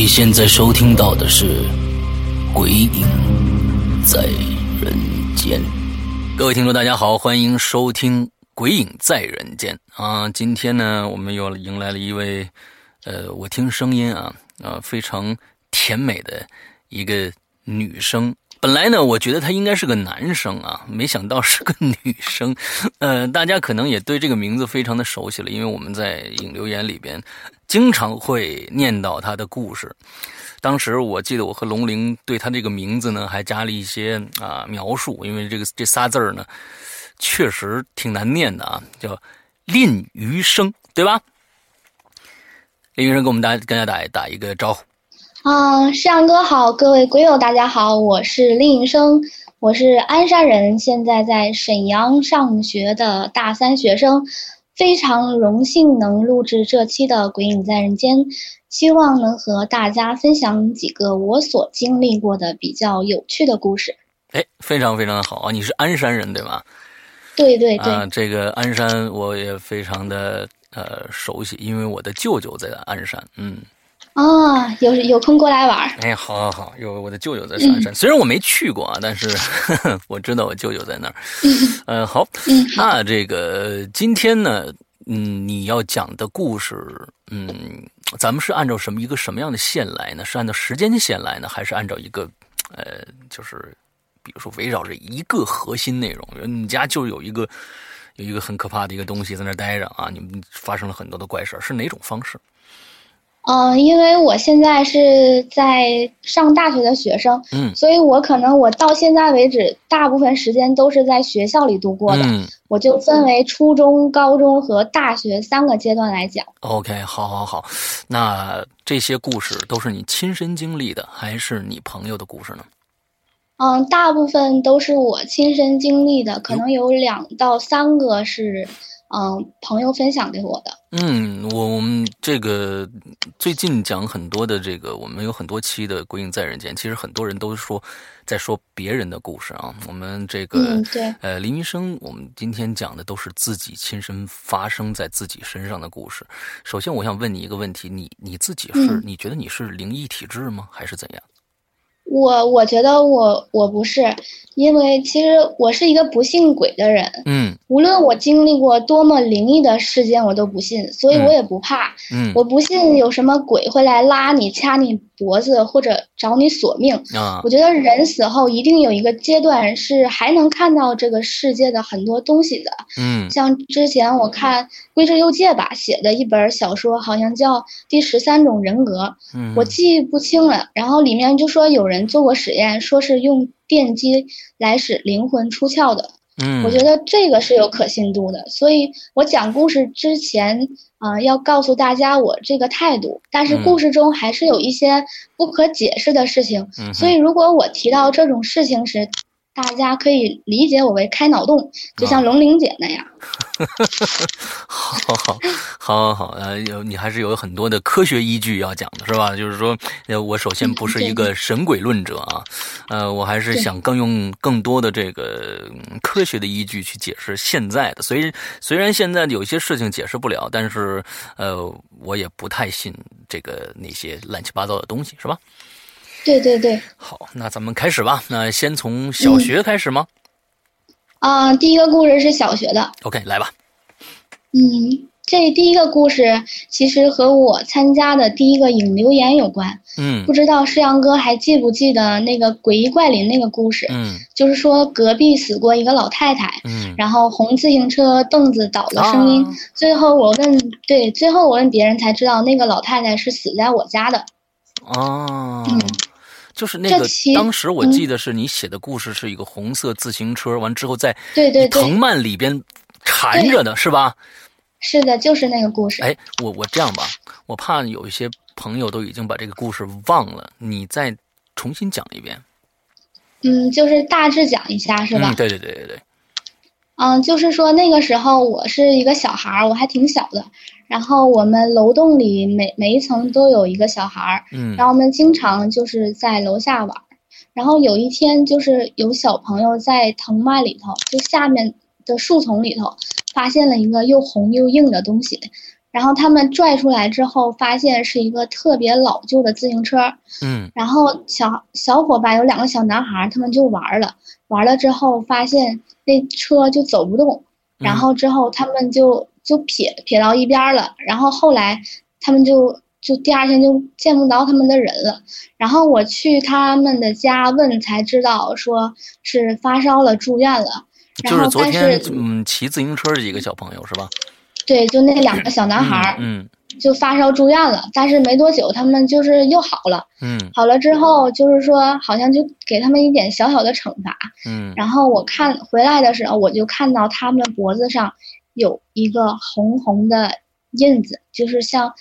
你现在收听到的是《鬼影在人间》。各位听众，大家好，欢迎收听《鬼影在人间》啊！今天呢，我们又迎来了一位，呃，我听声音啊，啊，非常甜美的一个女生。本来呢，我觉得他应该是个男生啊，没想到是个女生。呃，大家可能也对这个名字非常的熟悉了，因为我们在影留言里边。经常会念叨他的故事。当时我记得我和龙玲对他这个名字呢，还加了一些啊描述，因为这个这仨字儿呢，确实挺难念的啊，叫吝余生，对吧？吝余生，给我们大跟大家打打一个招呼。啊，山哥好，各位鬼友大家好，我是吝余生，我是鞍山人，现在在沈阳上学的大三学生。非常荣幸能录制这期的《鬼影在人间》，希望能和大家分享几个我所经历过的比较有趣的故事。哎，非常非常的好啊！你是鞍山人对吗？对对对。啊，这个鞍山我也非常的呃熟悉，因为我的舅舅在鞍山。嗯。啊，有有空过来玩儿。哎，好好好，有我的舅舅在沙山，虽然我没去过啊，但是呵呵我知道我舅舅在那儿。呃，好，嗯，那这个今天呢，嗯，你要讲的故事，嗯，咱们是按照什么一个什么样的线来呢？是按照时间线来呢，还是按照一个呃，就是比如说围绕着一个核心内容？你家就有一个有一个很可怕的一个东西在那儿待着啊，你们发生了很多的怪事儿，是哪种方式？嗯，因为我现在是在上大学的学生，嗯所以我可能我到现在为止，大部分时间都是在学校里度过的。嗯我就分为初中、高中和大学三个阶段来讲。，OK，好好好，那这些故事都是你亲身经历的，还是你朋友的故事呢？嗯，大部分都是我亲身经历的，可能有两到三个是嗯朋友分享给我的。嗯，我我们这个最近讲很多的这个，我们有很多期的《鬼影在人间》，其实很多人都说在说别人的故事啊。我们这个、嗯，对，呃，林医生，我们今天讲的都是自己亲身发生在自己身上的故事。首先，我想问你一个问题：你你自己是、嗯你觉得你是灵异体质吗？还是怎样？我我觉得我我不是，因为其实我是一个不信鬼的人。嗯无论我经历过多么灵异的事件，我都不信，所以我也不怕。嗯我不信有什么鬼会来拉你、掐你脖子或者找你索命。啊我觉得人死后一定有一个阶段是还能看到这个世界的很多东西的。嗯像之前我看归之又介吧写的一本小说，好像叫《第十三种人格》，嗯，我记不清了。然后里面就说有人做过实验，说是用电击来使灵魂出窍的。嗯，我觉得这个是有可信度的，所以我讲故事之前，啊、要告诉大家我这个态度。但是嗯故事中还是有一些不可解释的事情，嗯所以如果我提到这种事情时，大家可以理解我为开脑洞，就像龙玲姐那样。好好好好好，呃，有你还是有很多的科学依据要讲的，是吧？就是说，呃，我首先不是一个神鬼论者啊，呃，我还是想更用更多的这个嗯科学的依据去解释现在的。虽虽然现在有些事情解释不了，但是呃，我也不太信这个那些乱七八糟的东西，是吧？对对对，好，那咱们开始吧。那先从小学开始吗、啊、第一个故事是小学的，o k 来吧。嗯，这第一个故事其实和我参加的第一个影留言有关。嗯不知道世阳哥还记不记得那个诡异怪林那个故事？嗯就是说隔壁死过一个老太太，嗯，然后红自行车凳子倒的声音。啊最后我问，对，最后我问别人才知道那个老太太是死在我家的。哦，嗯就是那个当时我嗯记得是你写的故事是一个红色自行车，完之后在对对对藤蔓里边缠着的是吧？是的，就是那个故事。哎，我我这样吧，我怕有一些朋友都已经把这个故事忘了，你再重新讲一遍，嗯，就是大致讲一下，是吧嗯？对对对对对，嗯，就是说那个时候我是一个小孩儿，我还挺小的。然后我们楼栋里每每一层都有一个小孩儿，嗯然后我们经常就是在楼下玩儿。然后有一天，就是有小朋友在藤蔓里头，就下面的树丛里头，发现了一个又红又硬的东西。然后他们拽出来之后，发现是一个特别老旧的自行车。嗯然后小小伙伴有两个小男孩儿，他们就玩儿了，玩了之后发现那车就走不动，然后之后他们就就撇撇到一边儿了，然后后来他们就就第二天就见不着他们的人了，然后我去他们的家问才知道说是发烧了住院了，然就是昨天是嗯骑自行车的几个小朋友是吧？对，就那两个小男孩儿嗯就发烧住院了，但是没多久他们就是又好了。嗯好了之后，就是说好像就给他们一点小小的惩罚。嗯然后我看回来的时候，我就看到他们脖子上有一个红红的印子，就是像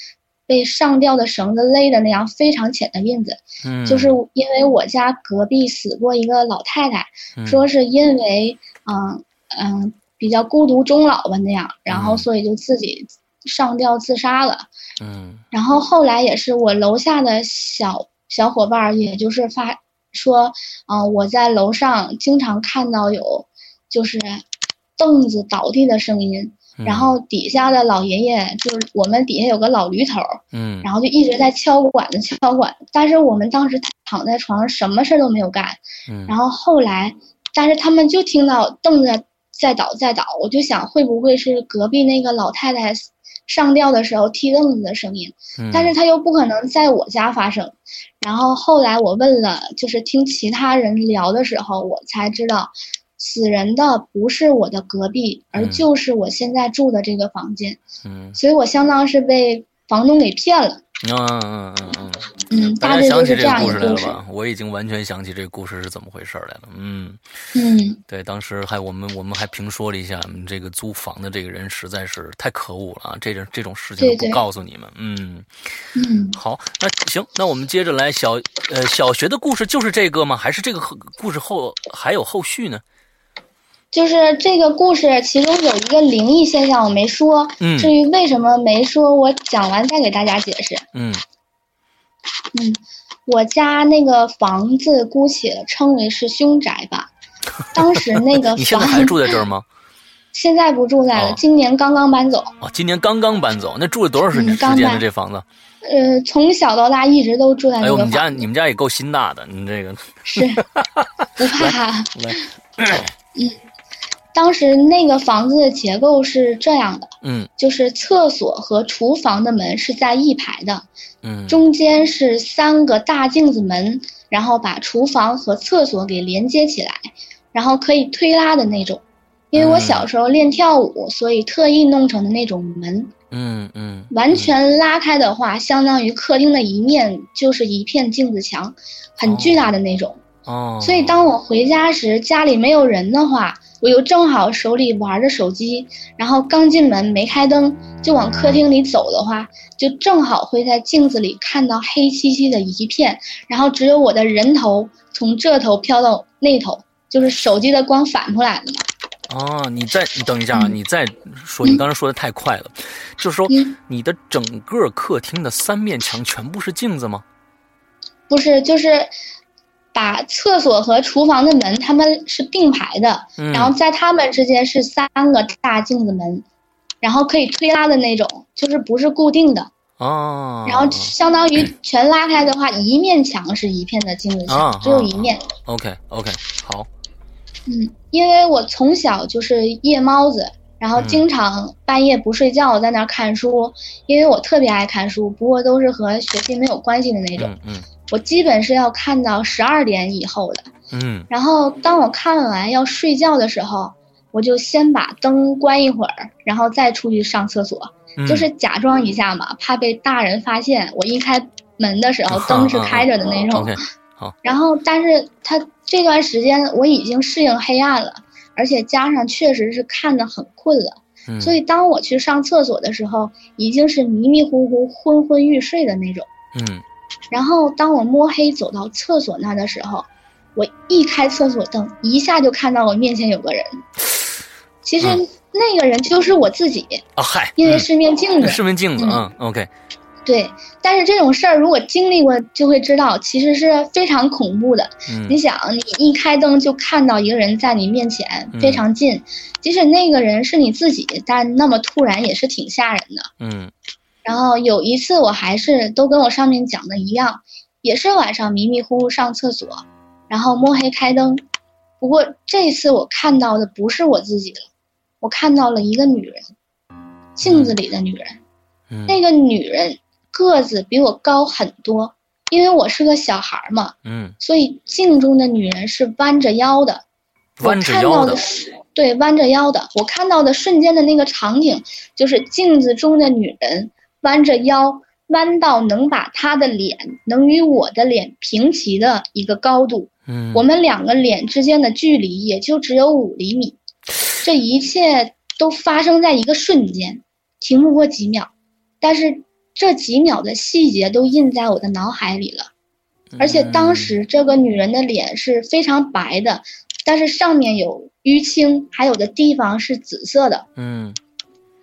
被上吊的绳子勒的那样非常浅的印子。嗯，就是因为我家隔壁死过一个老太太，嗯说是因为嗯嗯比较孤独终老吧那样，然后嗯所以就自己上吊自杀了。嗯然后后来也是我楼下的小小伙伴儿，也就是发说，嗯、我在楼上经常看到有就是凳子倒地的声音，然后底下的老爷爷就是我们底下有个老驴头，嗯。然后就一直在敲管子敲管子，但是我们当时躺在床上什么事儿都没有干，嗯。然后后来，但是他们就听到凳子在倒在倒，我就想会不会是隔壁那个老太太上吊的时候踢凳子的声音，嗯，但是他又不可能在我家发生。然后后来我问了，就是听其他人聊的时候，我才知道，死人的不是我的隔壁，而嗯就是我现在住的这个房间，嗯所以我相当是被房东给骗了。嗯嗯嗯嗯嗯，嗯，大家想起这个就是这样故事来了一个故事。吧？我已经完全想起这个故事是怎么回事来了。嗯，嗯对，当时还我们我们还评说了一下，嗯这个租房的这个人实在是太可恶了啊！这种这种事情都不告诉你们，嗯，嗯，好，那行，那我们接着来小呃小学的故事就是这个吗？还是这个后故事后还有后续呢？就是这个故事，其中有一个灵异现象我没说。嗯至于为什么没说，我讲完再给大家解释。嗯嗯，我家那个房子姑且称为是凶宅吧。当时那个你现在房还住在这儿吗？现在不住在了，哦今年刚刚搬走。哦，今年刚刚搬走，那住了多少时间刚时间呢？搬这房子？呃，从小到大一直都住在哎呦，那个你们家你们家也够心大的，你这个是 不怕。来，当时那个房子的结构是这样的，嗯就是厕所和厨房的门是在一排的，嗯中间是三个大镜子门，然后把厨房和厕所给连接起来，然后可以推拉的那种。因为我小时候练跳舞，所以特意弄成的那种门。嗯嗯，完全拉开的话，相当于客厅的一面就是一片镜子墙，很巨大的那种。哦，所以当我回家时，家里没有人的话，我又正好手里玩着手机，然后刚进门没开灯，就往客厅里走的话，就正好会在镜子里看到黑漆漆的一片，然后只有我的人头从这头飘到那头，就是手机的光反出来了嘛。哦，你再你等一下啊，嗯你再说，你刚才说的太快了，就是说嗯你的整个客厅的三面墙全部是镜子吗？不是，就是把厕所和厨房的门他们是并排的，嗯，然后在他们之间是三个大镜子门，然后可以推拉的那种，就是不是固定的。哦，然后相当于全拉开的话，一面墙是一片的镜子墙，啊只有一面。OK OK 好，嗯，因为我从小就是夜猫子，然后经常半夜不睡觉在那儿看书，因为我特别爱看书，不过都是和学习没有关系的那种。嗯嗯我基本是要看到十二点以后的。嗯然后当我看完要睡觉的时候，我就先把灯关一会儿，然后再出去上厕所，嗯，就是假装一下嘛，怕被大人发现。我一开门的时候灯是开着的那种。OK 然后，但是他这段时间我已经适应黑暗了，而且加上确实是看得很困了，嗯，所以当我去上厕所的时候，已经是迷迷糊糊、昏昏欲睡的那种。嗯然后当我摸黑走到厕所那的时候，我一开厕所灯，一下就看到我面前有个人。其实嗯那个人就是我自己，啊嗨，因为是面镜嗯子。是面镜子，嗯嗯 OK，对，但是这种事儿如果经历过，就会知道其实是非常恐怖的。你嗯想，你一开灯就看到一个人在你面前嗯非常近，即使那个人是你自己，但那么突然也是挺吓人的。嗯然后有一次，我还是都跟我上面讲的一样，也是晚上迷迷糊糊上厕所，然后摸黑开灯。不过这次我看到的不是我自己了，我看到了一个女人，镜子里的女人。嗯那个女人个子比我高很多，因为我是个小孩儿嘛，嗯，所以镜中的女人是弯着腰的。弯着我看到腰的，是对，弯着腰的。我看到的瞬间的那个场景，就是镜子中的女人弯着腰，弯到能把她的脸能与我的脸平齐的一个高度。嗯，我们两个脸之间的距离也就只有五厘米，这一切都发生在一个瞬间，停不过几秒，但是这几秒的细节都印在我的脑海里了。而且嗯当时这个女人的脸是非常白的，但是上面有淤青，还有的地方是紫色的。嗯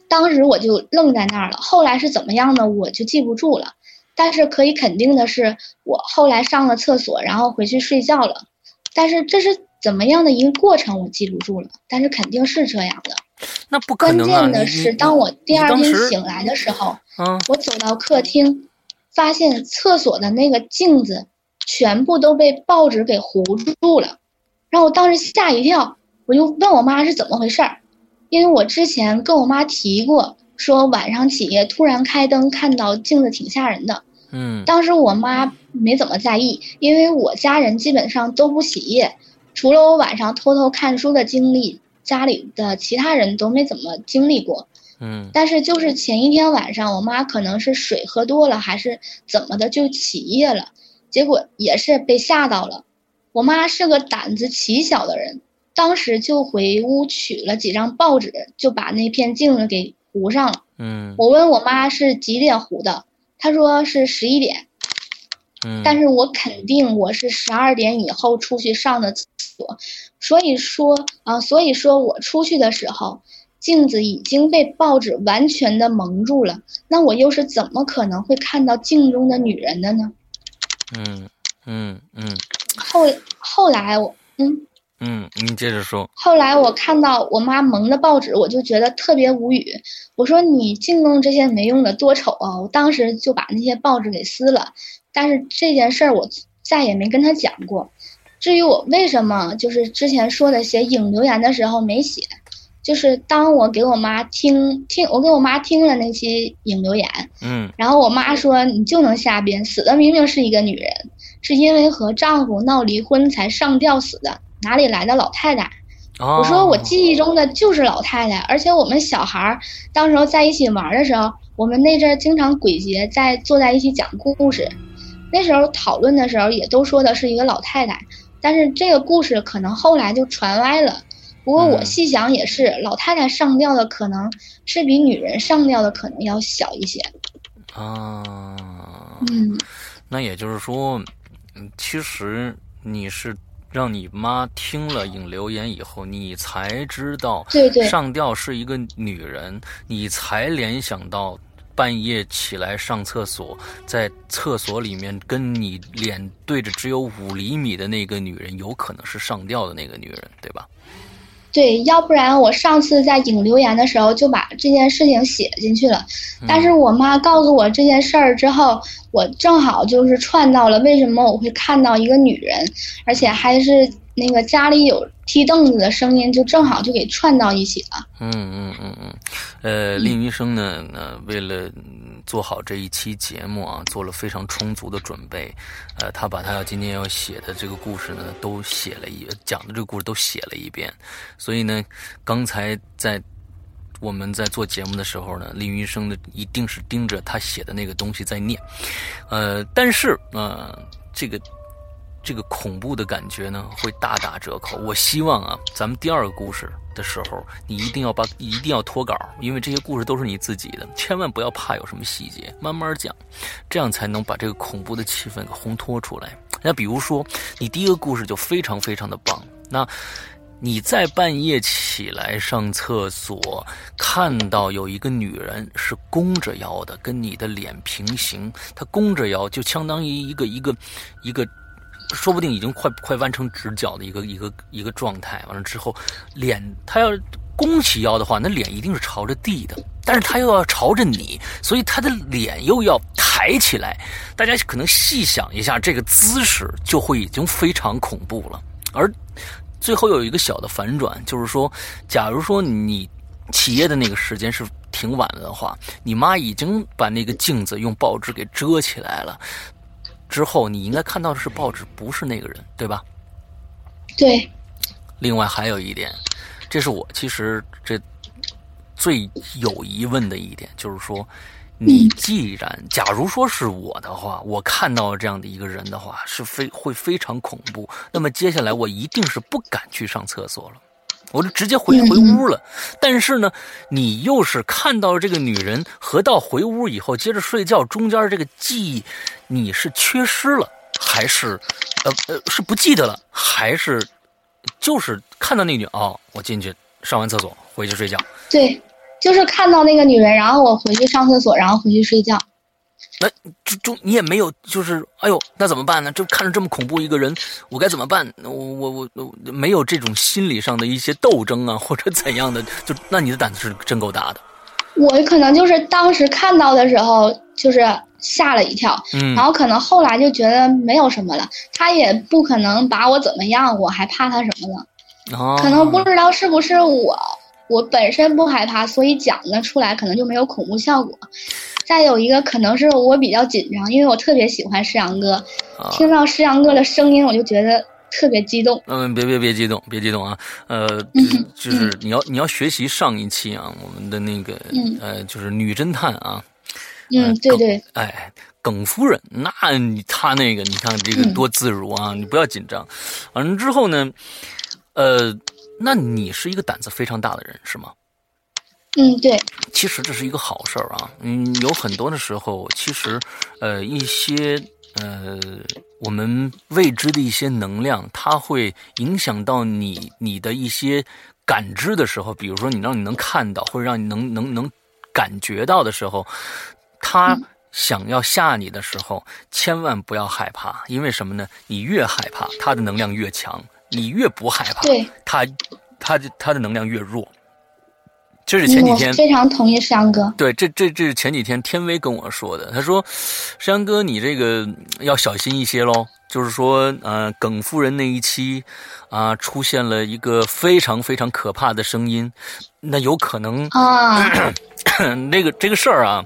当时我就愣在那儿了。后来是怎么样呢？我就记不住了。但是可以肯定的是，我后来上了厕所，然后回去睡觉了。但是这是怎么样的一个过程，我记不住了。但是肯定是这样的。那不可关能啊！键的是，当我第二天醒来的时候，嗯，我走到客厅，发现厕所的那个镜子全部都被报纸给糊住了，让我当时吓一跳。我就问我妈是怎么回事儿，因为我之前跟我妈提过，说晚上起夜突然开灯看到镜子挺吓人的。嗯，当时我妈没怎么在意，因为我家人基本上都不起夜，除了我晚上偷偷看书的经历，家里的其他人都没怎么经历过。嗯，但是就是前一天晚上，我妈可能是水喝多了，还是怎么的就起夜了，结果也是被吓到了。我妈是个胆子奇小的人。当时就回屋取了几张报纸，就把那片镜子给糊上了。嗯，我问我妈是几点糊的，她说是十一点。嗯，但是我肯定我是十二点以后出去上的厕所，所以说啊，所以说我出去的时候，镜子已经被报纸完全的蒙住了。那我又是怎么可能会看到镜中的女人的呢？嗯嗯嗯。后后来我嗯。嗯，你接着说。后来我看到我妈蒙的报纸，我就觉得特别无语。我说：“你净弄这些没用的，多丑啊！”我当时就把那些报纸给撕了。但是这件事儿我再也没跟她讲过。至于我为什么就是之前说的写影留言的时候没写，就是当我给我妈听听，我给我妈听了那期影留言，嗯，然后我妈说：“你就能瞎编，死的明明是一个女人，是因为和丈夫闹离婚才上吊死的。”哪里来的老太太？我说我记忆中的就是老太太，而且我们小孩儿当时候在一起玩的时候，我们那阵儿经常鬼节在坐在一起讲故事，那时候讨论的时候也都说的是一个老太太，但是这个故事可能后来就传歪了。不过我细想也是，老太太上吊的可能是比女人上吊的可能要小一些。啊，嗯，那也就是说，嗯，其实你是。让你妈听了影留言以后，你才知道，上吊是一个女人，你才联想到半夜起来上厕所，在厕所里面跟你脸对着只有五厘米的那个女人，有可能是上吊的那个女人，对吧？对，要不然我上次在影留言的时候就把这件事情写进去了，但是我妈告诉我这件事儿之后，我正好就是串到了为什么我会看到一个女人，而且还是那个家里有踢凳子的声音，就正好就给串到一起了。嗯嗯嗯嗯，呃，令医生呢，呃，为了。做好这一期节目啊，做了非常充足的准备，呃，他把他要今天要写的这个故事呢，都写了一讲的这个故事都写了一遍，所以呢，刚才在我们在做节目的时候呢，林云生的一定是盯着他写的那个东西在念，呃，但是呃，这个这个恐怖的感觉呢会大打折扣。我希望啊，咱们第二个故事。的时候，你一定要把一定要脱稿，因为这些故事都是你自己的，千万不要怕有什么细节，慢慢讲，这样才能把这个恐怖的气氛给烘托出来。那比如说，你第一个故事就非常非常的棒，那你在半夜起来上厕所，看到有一个女人是弓着腰的，跟你的脸平行，她弓着腰，就相当于一个一个一个。说不定已经快快弯成直角的一个一个一个状态，完了之后，脸他要弓起腰的话，那脸一定是朝着地的，但是他又要朝着你，所以他的脸又要抬起来。大家可能细想一下，这个姿势就会已经非常恐怖了。而最后有一个小的反转，就是说，假如说你起夜的那个时间是挺晚的话，你妈已经把那个镜子用报纸给遮起来了。之后你应该看到的是报纸，不是那个人，对吧？对。另外还有一点，这是我其实这最有疑问的一点，就是说，你既然假如说是我的话，我看到这样的一个人的话，是非会非常恐怖。那么接下来我一定是不敢去上厕所了。我就直接回回屋了，但是呢，你又是看到了这个女人和到回屋以后接着睡觉中间这个记忆，你是缺失了，还是，呃呃是不记得了，还是，就是看到那女哦，我进去上完厕所回去睡觉。对，就是看到那个女人，然后我回去上厕所，然后回去睡觉。那就就你也没有，就是哎呦，那怎么办呢？就看着这么恐怖一个人，我该怎么办？我我我我没有这种心理上的一些斗争啊，或者怎样的？就那你的胆子是真够大的。我可能就是当时看到的时候，就是吓了一跳，嗯然后可能后来就觉得没有什么了，他也不可能把我怎么样，我还怕他什么呢？哦，可能不知道是不是我，我本身不害怕，所以讲的出来可能就没有恐怖效果。再有一个可能是我比较紧张，因为我特别喜欢诗阳哥，啊听到诗阳哥的声音我就觉得特别激动。嗯，别别别激动，别激动啊！呃，嗯就就是你要你要学习上一期啊，我们的那个嗯呃，就是女侦探啊，嗯，对对，哎，耿夫人，那你她那个，你看这个嗯多自如啊！你不要紧张。完了之后呢，呃，那你是一个胆子非常大的人是吗？嗯对，其实这是一个好事儿啊。嗯，有很多的时候，其实呃一些呃我们未知的一些能量，它会影响到你你的一些感知的时候，比如说你让你能看到，或者让你能能能感觉到的时候，他想要吓你的时候，千万不要害怕，因为什么呢？你越害怕，它的能量越强；你越不害怕，对他他的他的能量越弱。这是前几天非常同意山哥。对，这这这是前几天天威跟我说的。他说：“山哥，你这个要小心一些喽。就是说，呃，耿夫人那一期啊、出现了一个非常非常可怕的声音，那有可能啊，那个这个事儿啊，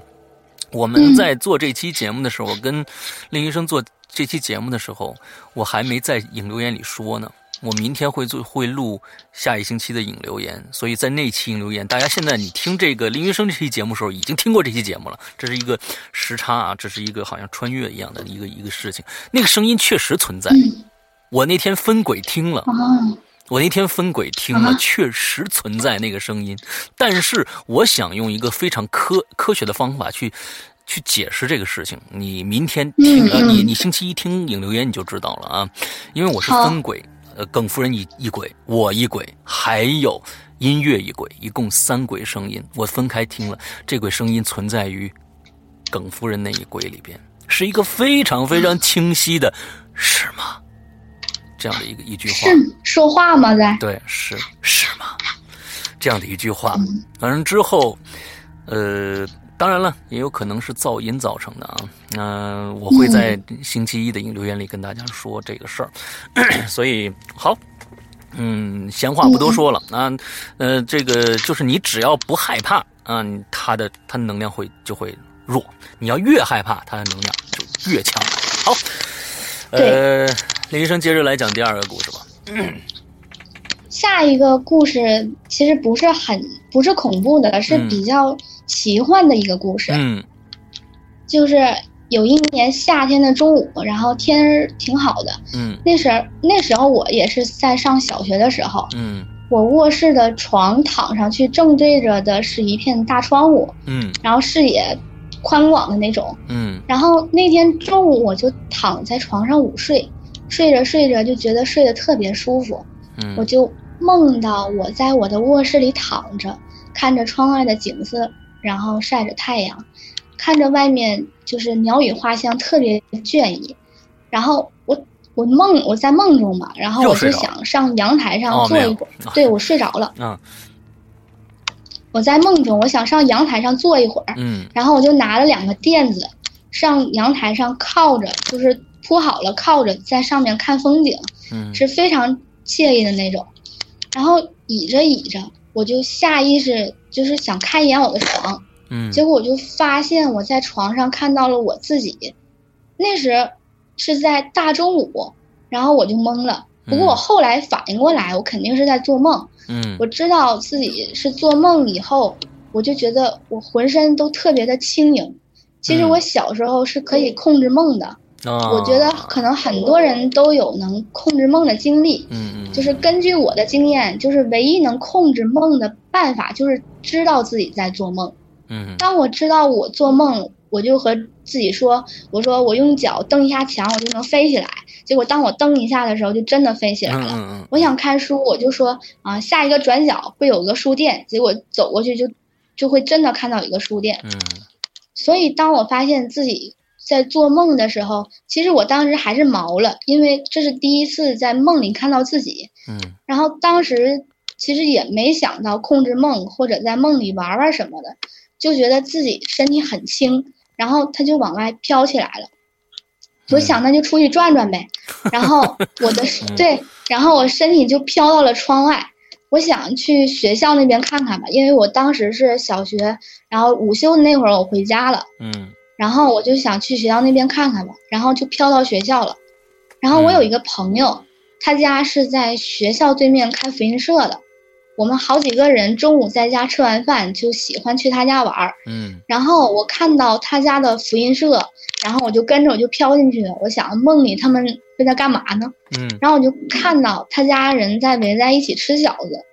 我们在做这期节目的时候，我跟令医生做这期节目的时候，我还没在影留言里说呢。我明天会做会录下一星期的影留言，所以在那期影留言，大家现在你听这个林云生这期节目的时候，已经听过这期节目了。这是一个时差啊，这是一个好像穿越一样的一个一个事情。那个声音确实存在，我那天分轨听了，啊，我那天分轨听了啊，确实存在那个声音，但是我想用一个非常科科学的方法去去解释这个事情。你明天听，你你星期一听影留言你就知道了啊，因为我是分轨，呃，耿夫人一一轨，我一轨，还有音乐一轨，一共三轨声音，我分开听了，这轨声音存在于耿夫人那一轨里边，是一个非常非常清晰的，是吗？这样的一个一句话。是说话吗？在对，是是吗？这样的一句话，完了之后，呃，当然了，也有可能是噪音造成的啊。那、我会在星期一的影留言里跟大家说这个事儿，所以好。嗯，闲话不多说了啊，呃，这个就是你只要不害怕啊，它的它的能量会就会弱，你要越害怕，它的能量就越强。好，呃，林医生接着来讲第二个故事吧。下一个故事其实不是很不是恐怖的，是嗯比较奇幻的一个故事。嗯就是有一年夏天的中午，然后天儿挺好的，嗯那时候那时候我也是在上小学的时候，嗯我卧室的床躺上去，正对着的是一片大窗户，嗯然后视野宽广的那种。嗯然后那天中午我就躺在床上午睡，睡着睡着就觉得睡得特别舒服，嗯，我就梦到我在我的卧室里躺着，看着窗外的景色，然后晒着太阳，看着外面就是鸟语花香，特别倦意。然后我我梦我在梦中嘛，然后我就想上阳台哦上坐一会儿，对我睡着了。啊我在梦中，我想上阳台上坐一会儿，嗯然后我就拿了两个垫子，上阳台上靠着，就是铺好了靠着，在上面看风景。嗯是非常惬意的那种。然后倚着倚着，我就下意识就是想看一眼我的床，嗯结果我就发现我在床上看到了我自己，那时是在大中午，然后我就懵了。不过我后来反应过来，我肯定是在做梦。嗯我知道自己是做梦以后，我就觉得我浑身都特别的轻盈。其实嗯我小时候是可以控制梦的，啊，我觉得可能很多人都有能控制梦的经历。嗯嗯就是根据我的经验，就是唯一能控制梦的办法，就是知道自己在做梦。嗯当我知道我做梦，我就和自己说：“我说我用脚蹬一下墙，我就能飞起来。”结果当我蹬一下的时候，就真的飞起来了。嗯嗯嗯我想看书，我就说啊，下一个转角会有个书店，结果走过去就就会真的看到一个书店。嗯所以当我发现自己在做梦的时候，其实我当时还是毛了，因为这是第一次在梦里看到自己。嗯然后当时其实也没想到控制梦或者在梦里玩玩什么的，就觉得自己身体很轻，然后它就往外飘起来了。我想那就出去转转呗，然后我的对，然后我身体就飘到了窗外。我想去学校那边看看吧，因为我当时是小学，然后午休的那会儿我回家了，嗯然后我就想去学校那边看看吧，然后就飘到学校了。然后我有一个朋友，他家是在学校对面开福音社的，我们好几个人中午在家吃完饭就喜欢去他家玩儿。嗯然后我看到他家的福音社，然后我就跟着我就飘进去了。我想梦里他们是在干嘛呢？嗯然后我就看到他家人在围在一起吃饺子。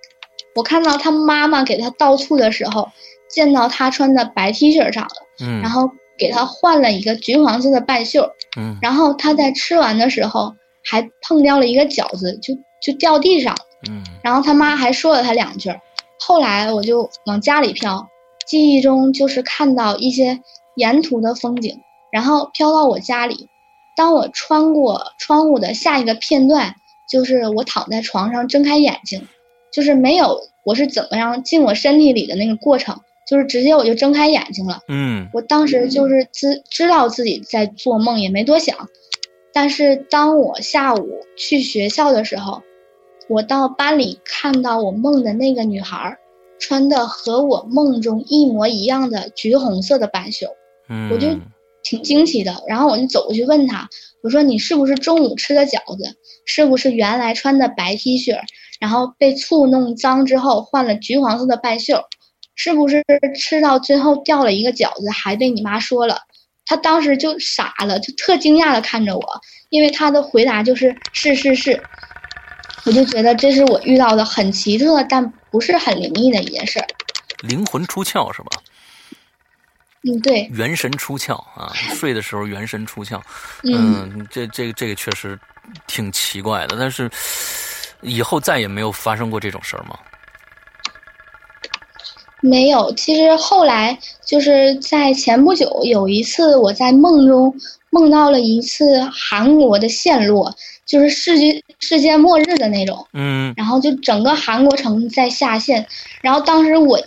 我看到他妈妈给他倒醋的时候，见到他穿的白 T 恤上了，嗯，然后给他换了一个橘黄色的半袖。嗯然后他在吃完的时候还碰掉了一个饺子，就就掉地上了。嗯然后他妈还说了他两句。后来我就往家里飘，记忆中就是看到一些沿途的风景，然后飘到我家里。当我穿过窗户的下一个片段，就是我躺在床上睁开眼睛，就是没有我是怎么样进我身体里的那个过程，就是直接我就睁开眼睛了。嗯我当时就是知知道自己在做梦，也没多想。但是当我下午去学校的时候，我到班里看到我梦的那个女孩儿，穿的和我梦中一模一样的橘红色的半袖，嗯，我就挺惊奇的。然后我就走过去问她，我说：“你是不是中午吃的饺子？是不是原来穿的白 T 恤，然后被醋弄脏之后换了橘黄色的半袖？是不是吃到最后掉了一个饺子，还被你妈说了？”他当时就傻了，就特惊讶的看着我，因为他的回答就是是是是。我就觉得这是我遇到的很奇特但不是很灵异的一件事儿。灵魂出窍是吧？嗯，对，元神出窍啊，睡的时候元神出窍。嗯嗯，这这个这个确实挺奇怪的，但是以后再也没有发生过这种事儿吗？没有，其实后来就是在前不久有一次，我在梦中梦到了一次韩国的陷落，就是世界世界末日的那种，嗯。然后就整个韩国城在下陷，然后当时我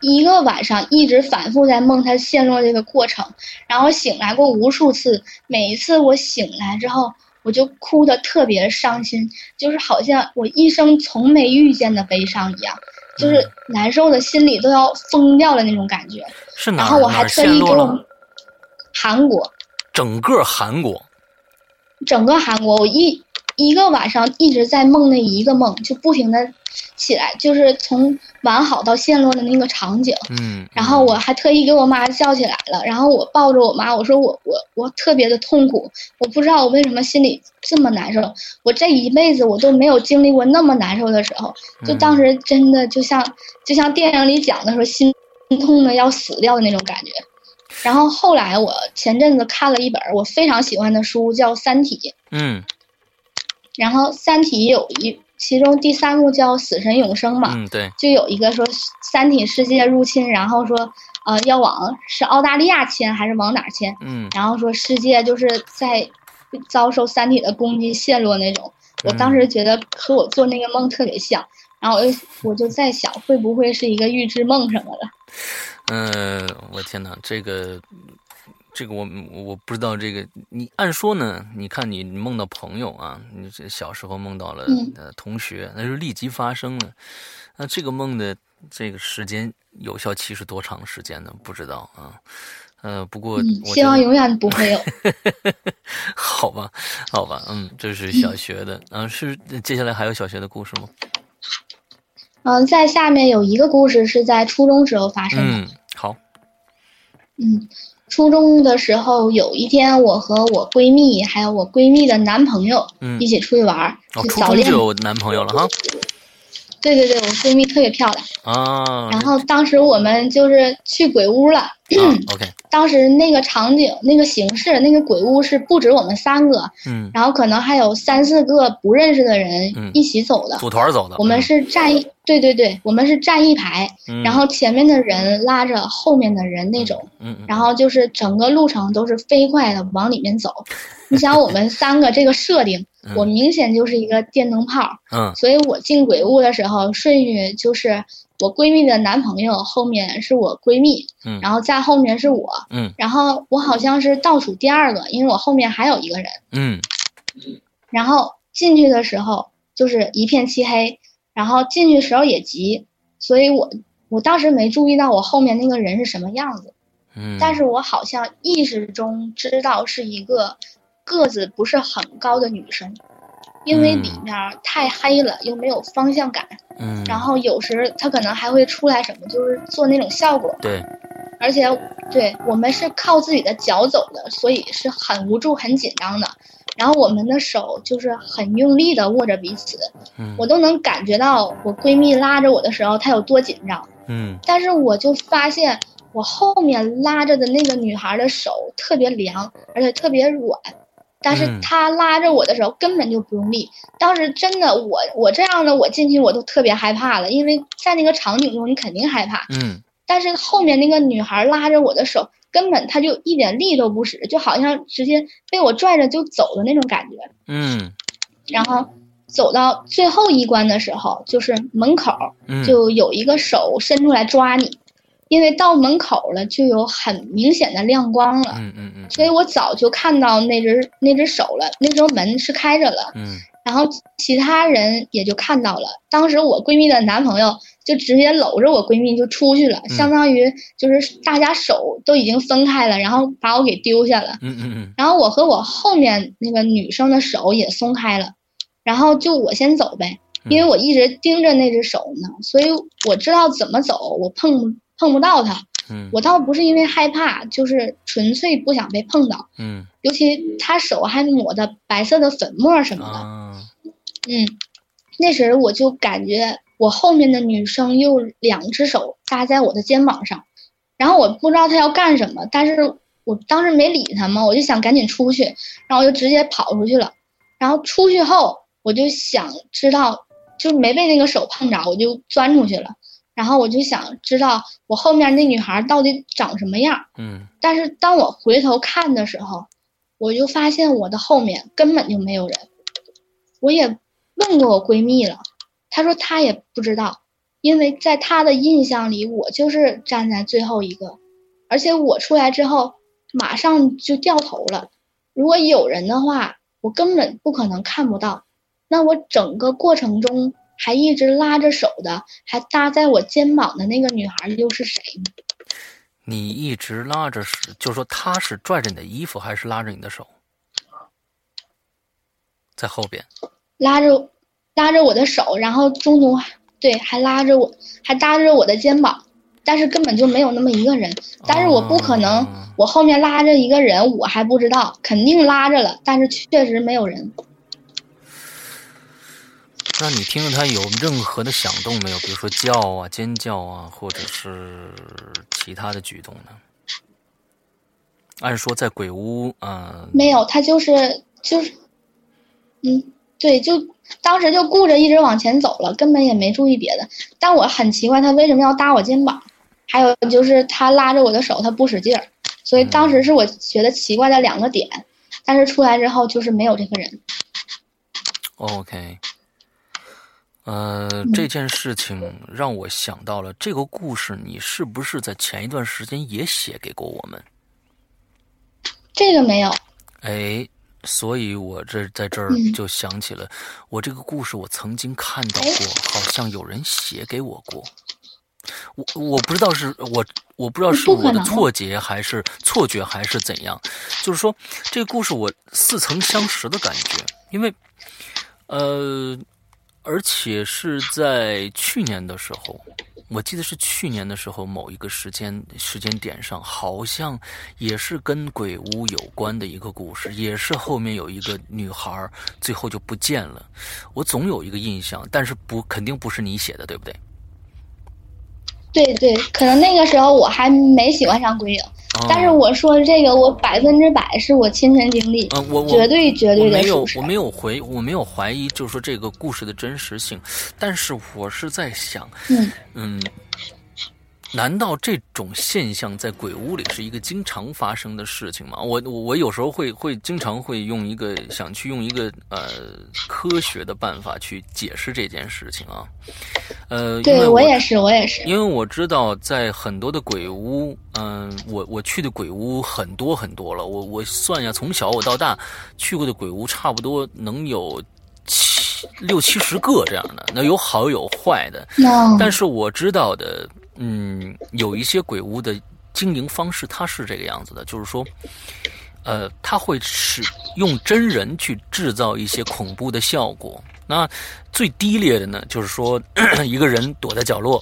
一个晚上一直反复在梦它陷落这个过程，然后醒来过无数次，每一次我醒来之后，我就哭得特别伤心，就是好像我一生从没遇见的悲伤一样，就是难受的心里都要疯掉了那种感觉。是哪然后我还特意给我？韩国整个韩国。整个韩国，我一一个晚上一直在梦那一个梦，就不停的起来，就是从完好到陷落的那个场景。嗯，然后我还特意给我妈叫起来了，然后我抱着我妈，我说我我我特别的痛苦，我不知道我为什么心里这么难受，我这一辈子我都没有经历过那么难受的时候，就当时真的就像就像电影里讲的说心痛的要死掉的那种感觉。然后后来我前阵子看了一本我非常喜欢的书，叫《三体》，嗯然后《三体》有一其中第三部叫《死神永生》嘛，嗯对，就有一个说三体世界入侵，然后说呃要往是澳大利亚迁还是往哪儿迁，嗯然后说世界就是在遭受三体的攻击陷落那种。我当时觉得和我做那个梦特别像，然后我就我就在想会不会是一个预知梦什么的。嗯、我天哪，这个这个我我不知道这个你按说呢，你看你梦到朋友啊，你这小时候梦到了同学，那就立即发生了。那这个梦的这个时间有效期是多长时间呢？不知道啊。呃，不过希望永远不会有。好吧，好吧，嗯，这是小学的，啊，是接下来还有小学的故事吗？嗯、在下面有一个故事是在初中时候发生的。嗯，好，嗯，初中的时候有一天，我和我闺蜜还有我闺蜜的男朋友嗯一起出去玩儿，哦，就早恋。初中就有男朋友了哈，对对对，我闺蜜特别漂亮。啊。然后当时我们就是去鬼屋了。OK。当时那个场景、那个形式、那个鬼屋是不止我们三个，嗯，然后可能还有三四个不认识的人一起走的，组团走的。我们是站一，对对对，我们是站一排，然后前面的人拉着后面的人那种，嗯，然后就是整个路程都是飞快的往里面走。你想我们三个这个设定，我明显就是一个电灯泡，嗯，所以我进鬼屋的时候顺序就是。我闺蜜的男朋友后面是我闺蜜，嗯，然后在后面是我，嗯，然后我好像是倒数第二个，因为我后面还有一个人，嗯，然后进去的时候就是一片漆黑，然后进去时候也急，所以我我当时没注意到我后面那个人是什么样子，嗯，但是我好像意识中知道是一个个子不是很高的女生。因为里面太黑了，又没有方向感，嗯，然后有时他可能还会出来什么，就是做那种效果，对，而且对我们是靠自己的脚走的，所以是很无助、很紧张的，然后我们的手就是很用力的握着彼此，嗯，我都能感觉到我闺蜜拉着我的时候她有多紧张，嗯，但是我就发现我后面拉着的那个女孩的手特别凉，而且特别软。但是他拉着我的时候根本就不用力，当时真的我我这样的我进去我都特别害怕了，因为在那个场景中你肯定害怕。嗯。但是后面那个女孩拉着我的手，根本她就一点力都不使，就好像直接被我拽着就走的那种感觉。嗯。然后走到最后一关的时候，就是门口就有一个手伸出来抓你。因为到门口了，就有很明显的亮光了。嗯嗯嗯。所以我早就看到那只那只手了。那时候门是开着了。嗯。然后其他人也就看到了。当时我闺蜜的男朋友就直接搂着我闺蜜就出去了，相当于就是大家手都已经分开了，然后把我给丢下了。嗯嗯嗯。然后我和我后面那个女生的手也松开了，然后就我先走呗，因为我一直盯着那只手呢，所以我知道怎么走，我碰。碰不到他，嗯，我倒不是因为害怕，就是纯粹不想被碰到，嗯，尤其他手还抹的白色的粉末什么的，嗯，那时我就感觉我后面的女生用两只手搭在我的肩膀上，然后我不知道她要干什么，但是我当时没理她嘛，我就想赶紧出去，然后我就直接跑出去了，然后出去后我就想知道，就没被那个手碰着，我就钻出去了。然后我就想知道我后面那女孩到底长什么样。嗯，但是当我回头看的时候，我就发现我的后面根本就没有人。我也问过我闺蜜了，她说她也不知道，因为在她的印象里，我就是站在最后一个，而且我出来之后马上就掉头了。如果有人的话，我根本不可能看不到。那我整个过程中。还一直拉着手的，还搭在我肩膀的那个女孩又是谁呢？你一直拉着是，就说他是拽着你的衣服，还是拉着你的手？在后边，拉着，拉着我的手，然后中途对，还拉着我，还搭着我的肩膀，但是根本就没有那么一个人。但是我不可能，我后面拉着一个人，我还不知道，肯定拉着了，但是确实没有人。那你听着他有任何的响动没有？比如说叫啊、尖叫啊，或者是其他的举动呢？按说在鬼屋啊，没有，他就是就是，嗯，对，就当时就顾着一直往前走了，根本也没注意别的。但我很奇怪，他为什么要搭我肩膀？还有就是他拉着我的手，他不使劲儿，所以当时是我觉得奇怪的两个点。但是出来之后就是没有这个人。OK。呃，这件事情让我想到了这个故事，你是不是在前一段时间也写给过我们？这个没有。哎，所以我这在这儿就想起了，我这个故事我曾经看到过，好像有人写给我过。我我不知道是我我不知道是我的错觉还是错觉还是怎样，就是说这个故事我似曾相识的感觉，因为呃。而且是在去年的时候，我记得是去年的时候某一个时间时间点上，好像也是跟鬼屋有关的一个故事，也是后面有一个女孩最后就不见了。我总有一个印象，但是不肯定不是你写的，对不对？对对，可能那个时候我还没喜欢上鬼影，但是我说的这个，我百分之百是我亲身经历，嗯，我绝对绝对的没有，我没有回，我没有怀疑，就是说这个故事的真实性，但是我是在想，嗯。嗯。难道这种现象在鬼屋里是一个经常发生的事情吗？我我我有时候会会经常会用一个想去用一个呃科学的办法去解释这件事情啊，呃，对我也是我也是，因为我知道在很多的鬼屋，嗯，我我去的鬼屋很多很多了，我我算一下，从小我到大去过的鬼屋差不多能有七六七十个这样的，那有好有坏的，但是我知道的。嗯，有一些鬼屋的经营方式，它是这个样子的，就是说，呃，它会使用真人去制造一些恐怖的效果。那最低劣的呢，就是说 一个人躲在角落，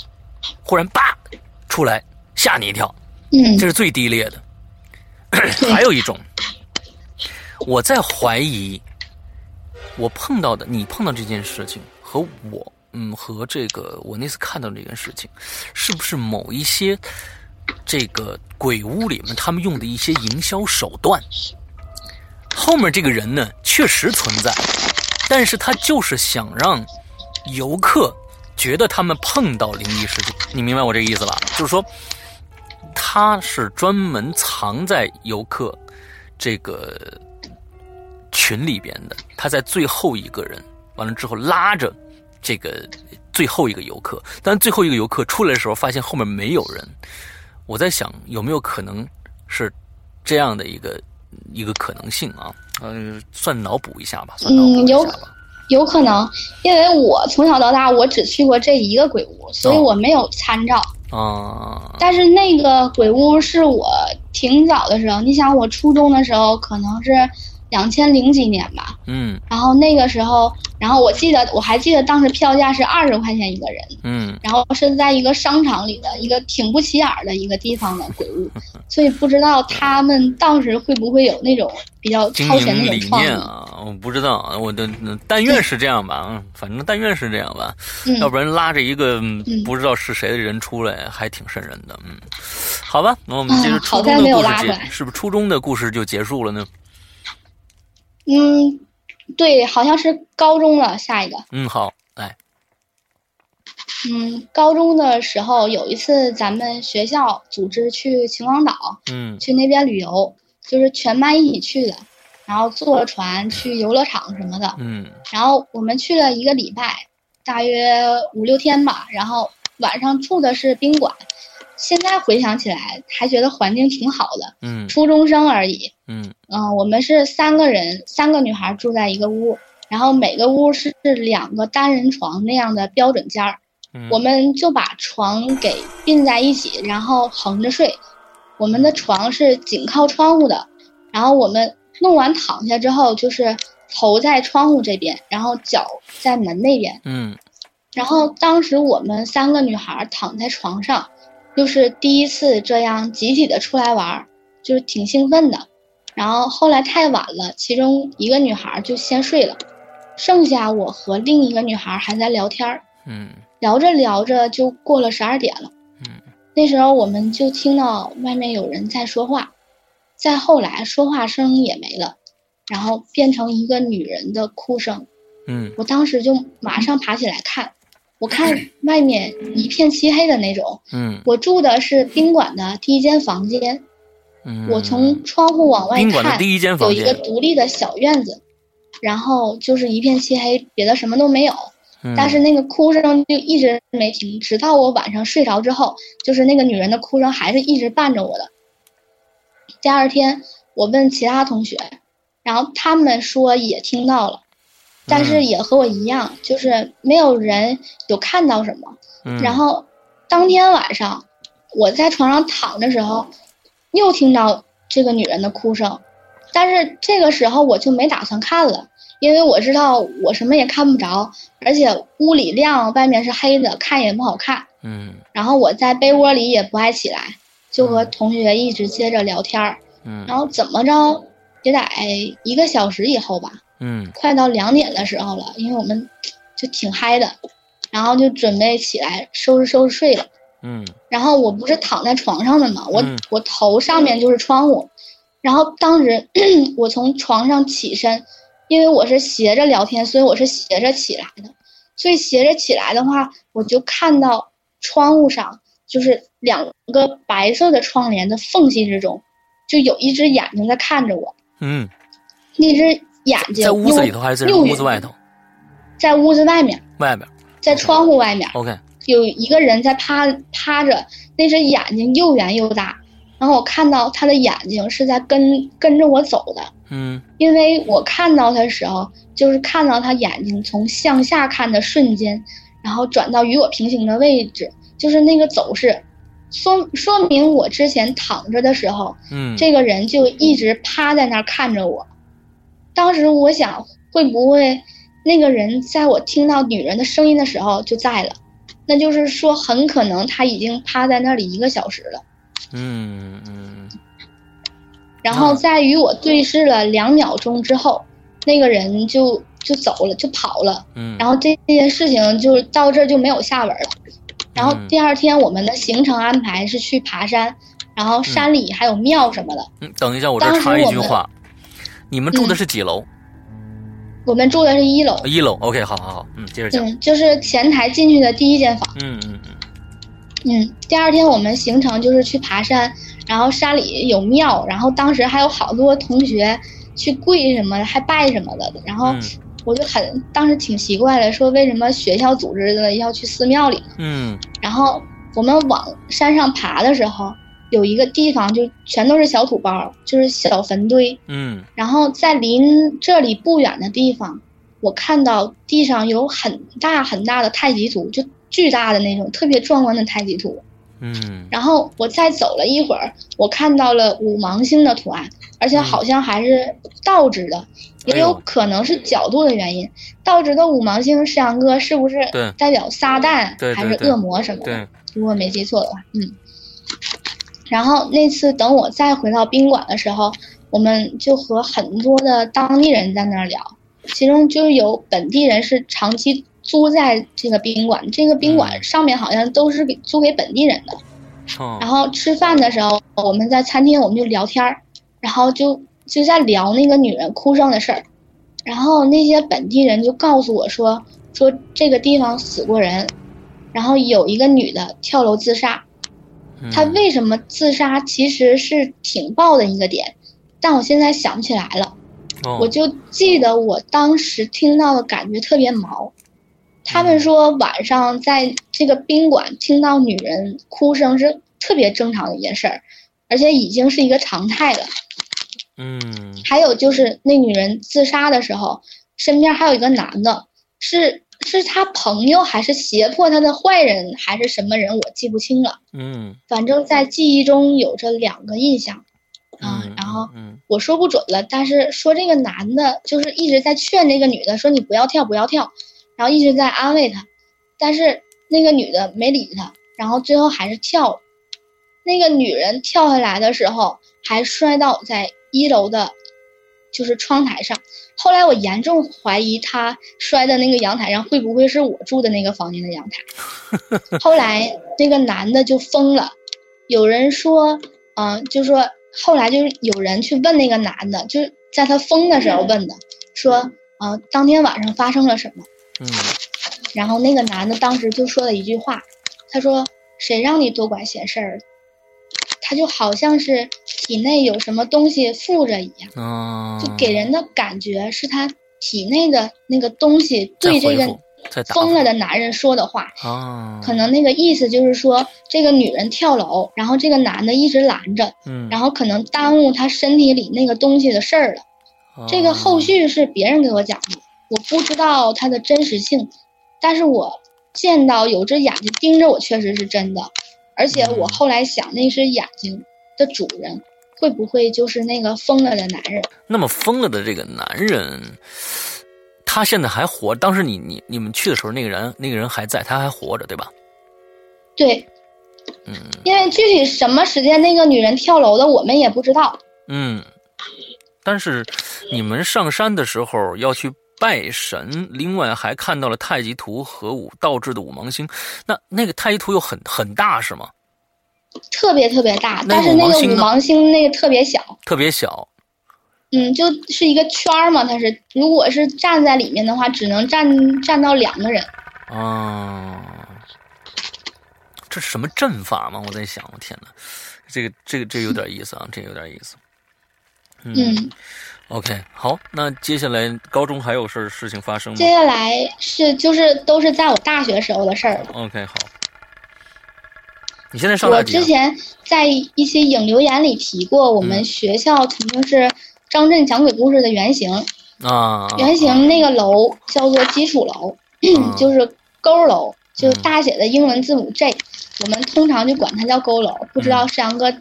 忽然叭出来吓你一跳，嗯，这是最低劣的。还有一种，我在怀疑，我碰到的你碰到这件事情和我。嗯，和这个我那次看到这件事情，是不是某一些这个鬼屋里面他们用的一些营销手段？后面这个人呢确实存在，但是他就是想让游客觉得他们碰到灵异事件，你明白我这个意思吧？就是说，他是专门藏在游客这个群里边的，他在最后一个人完了之后拉着。这个最后一个游客，但最后一个游客出来的时候，发现后面没有人。我在想，有没有可能是这样的一个一个可能性啊？呃，算脑补一下吧。嗯，有有可能，因为我从小到大我只去过这一个鬼屋，所以我没有参照。啊。但是那个鬼屋是我挺早的时候，你想我初中的时候，可能是。两千零几年吧，嗯，然后那个时候，然后我记得我还记得当时票价是二十块钱一个人，嗯，然后是在一个商场里的一个挺不起眼的一个地方的鬼屋，所以不知道他们当时会不会有那种比较超前的理念啊？我不知道，我的但愿是这样吧，嗯，反正但愿是这样吧，要不然拉着一个不知道是谁的人出来，还挺瘆人的，嗯，好吧，那我们接着初中的故事结，是不是初中的故事就结束了呢？嗯，对，好像是高中了。下一个，嗯，好，来，嗯，高中的时候有一次，咱们学校组织去秦皇岛，嗯，去那边旅游，就是全班一起去的，然后坐船去游乐场什么的，嗯，然后我们去了一个礼拜，大约五六天吧，然后晚上住的是宾馆。现在回想起来，还觉得环境挺好的。嗯，初中生而已。嗯嗯，我们是三个人，三个女孩住在一个屋，然后每个屋是两个单人床那样的标准间儿。嗯，我们就把床给并在一起，然后横着睡。我们的床是紧靠窗户的，然后我们弄完躺下之后，就是头在窗户这边，然后脚在门那边。嗯，然后当时我们三个女孩躺在床上。就是第一次这样集体的出来玩，就是挺兴奋的。然后后来太晚了，其中一个女孩就先睡了，剩下我和另一个女孩还在聊天儿。嗯，聊着聊着就过了十二点了。嗯，那时候我们就听到外面有人在说话，再后来说话声也没了，然后变成一个女人的哭声。嗯，我当时就马上爬起来看。我看外面一片漆黑的那种，嗯，我住的是宾馆的第一间房间，嗯，我从窗户往外看，第一间房间有一个独立的小院子，然后就是一片漆黑，别的什么都没有，但是那个哭声就一直没停，直到我晚上睡着之后，就是那个女人的哭声还是一直伴着我的。第二天我问其他同学，然后他们说也听到了。但是也和我一样，就是没有人有看到什么。然后，当天晚上我在床上躺的时候，又听到这个女人的哭声。但是这个时候我就没打算看了，因为我知道我什么也看不着，而且屋里亮，外面是黑的，看也不好看。嗯然后我在被窝里也不爱起来，就和同学一直接着聊天儿。嗯然后怎么着也得一个小时以后吧，嗯。快到两点的时候了，因为我们就挺嗨的，然后就准备起来收拾收拾睡了。嗯。然后我不是躺在床上的嘛，我、嗯。我头上面就是窗户，然后当时 我从床上起身，因为我是斜着聊天，所以我是斜着起来的，所以斜着起来的话，我就看到窗户上就是两个白色的窗帘的缝隙之中，就有一只眼睛在看着我，嗯，那只眼睛在屋子里又头还是在屋子外头？在屋子外面，外边。在窗户外面。OK，有一个人在趴趴着，那只眼睛又圆又大，然后我看到他的眼睛是在跟跟着我走的，嗯因为我看到他的时候，就是看到他眼睛从向下看的瞬间，然后转到与我平行的位置，就是那个走势，说说明我之前躺着的时候，嗯，这个人就一直趴在那儿看着我。当时我想，会不会那个人在我听到女人的声音的时候就在了？那就是说，很可能他已经趴在那里一个小时了。嗯嗯然后在与我对视了两秒钟之后，那个人就就走了，就跑了。嗯，然后这这件事情就到这儿就没有下文了。然后嗯第二天我们的行程安排是去爬山，然后山里还有庙什么的。嗯，等一下，我们一句话，你们住的嗯是几楼？我们住的是一楼，一楼。OK，好好好，嗯，接着讲。嗯，就是前台进去的第一间房。嗯嗯嗯嗯，第二天我们行程就是去爬山，然后山里有庙，然后当时还有好多同学去跪什么的，还拜什么的，然后嗯我就很当时挺奇怪的，说为什么学校组织的要去寺庙里？嗯然后我们往山上爬的时候，有一个地方就全都是小土包，就是小坟堆，嗯然后在离这里不远的地方，我看到地上有很大很大的太极图，就巨大的那种特别壮观的太极图。嗯然后我再走了一会儿，我看到了五芒星的图案，而且好像还是倒置的，也有可能是角度的原因。倒置的五芒星，世阳哥是不是代表撒旦还是恶魔什么的？对，如果没记错的话，嗯。然后那次等我再回到宾馆的时候，我们就和很多的当地人在那儿聊，其中就有本地人是长期租在这个宾馆，这个宾馆嗯。上面好像都是给租给本地人的。哦。然后吃饭的时候，我们在餐厅我们就聊天儿，然后就就在聊那个女人哭声的事儿，然后那些本地人就告诉我说说这个地方死过人，然后有一个女的跳楼自杀，嗯她为什么自杀其实是挺爆的一个点，但我现在想不起来了。哦我就记得我当时听到的感觉特别毛。他们说晚上在这个宾馆听到女人哭声是特别正常的一件事儿，而且已经是一个常态了。嗯还有就是那女人自杀的时候，身边还有一个男的，是是他朋友还是胁迫他的坏人还是什么人，我记不清了。嗯反正在记忆中有着两个印象，啊、嗯，然后嗯我说不准了，但是说这个男的就是一直在劝这个女的说你不要跳不要跳，然后一直在安慰她，但是那个女的没理他，然后最后还是跳了。那个女人跳下来的时候还摔倒在一楼的，就是窗台上。后来我严重怀疑他摔的那个阳台上会不会是我住的那个房间的阳台。后来那个男的就疯了，有人说，嗯、就说后来就是有人去问那个男的，就是在他疯的时候问的，说，呃，当天晚上发生了什么？嗯然后那个男的当时就说了一句话，他说：“谁让你多管闲事儿？”他就好像是体内有什么东西附着一样，啊，就给人的感觉是他体内的那个东西对这个疯了的男人说的话。啊，可能那个意思就是说，这个女人跳楼，然后这个男的一直拦着，嗯，然后可能耽误他身体里那个东西的事儿了。这个后续续是别人给我讲的，我不知道它的真实性，但是我见到有只眼睛盯着我，确实是真的。而且我嗯后来想，那只眼睛的主人会不会就是那个疯了的男人？那么疯了的这个男人，他现在还活？当时你你你们去的时候，那个人那个人还在，他还活着，对吧？对，嗯因为具体什么时间那个女人跳楼的，我们也不知道。嗯，但是你们上山的时候要去拜神，另外还看到了太极图和五倒置的五芒星。那那个太极图又很很大是吗？特别特别大，但是那个五五芒星那个特别小，特别小。嗯，就是一个圈儿嘛。它是如果是站在里面的话，只能站站到两个人。啊，这是什么阵法吗？我在想，我天哪，这个这个这有点意思啊，这有点意思。嗯，OK，好，那接下来高中还有事儿事情发生吗接下来是就是都是在我大学时候的事儿了。？OK，好。你现在上大我？之前在一些影留言里提过，我们嗯学校曾经是张震讲鬼故事的原型。啊，原型那个楼叫做基础楼，嗯 就是勾楼，就大写的英文字母 J，我们通常就管它叫佝偻。不知道嗯山羊哥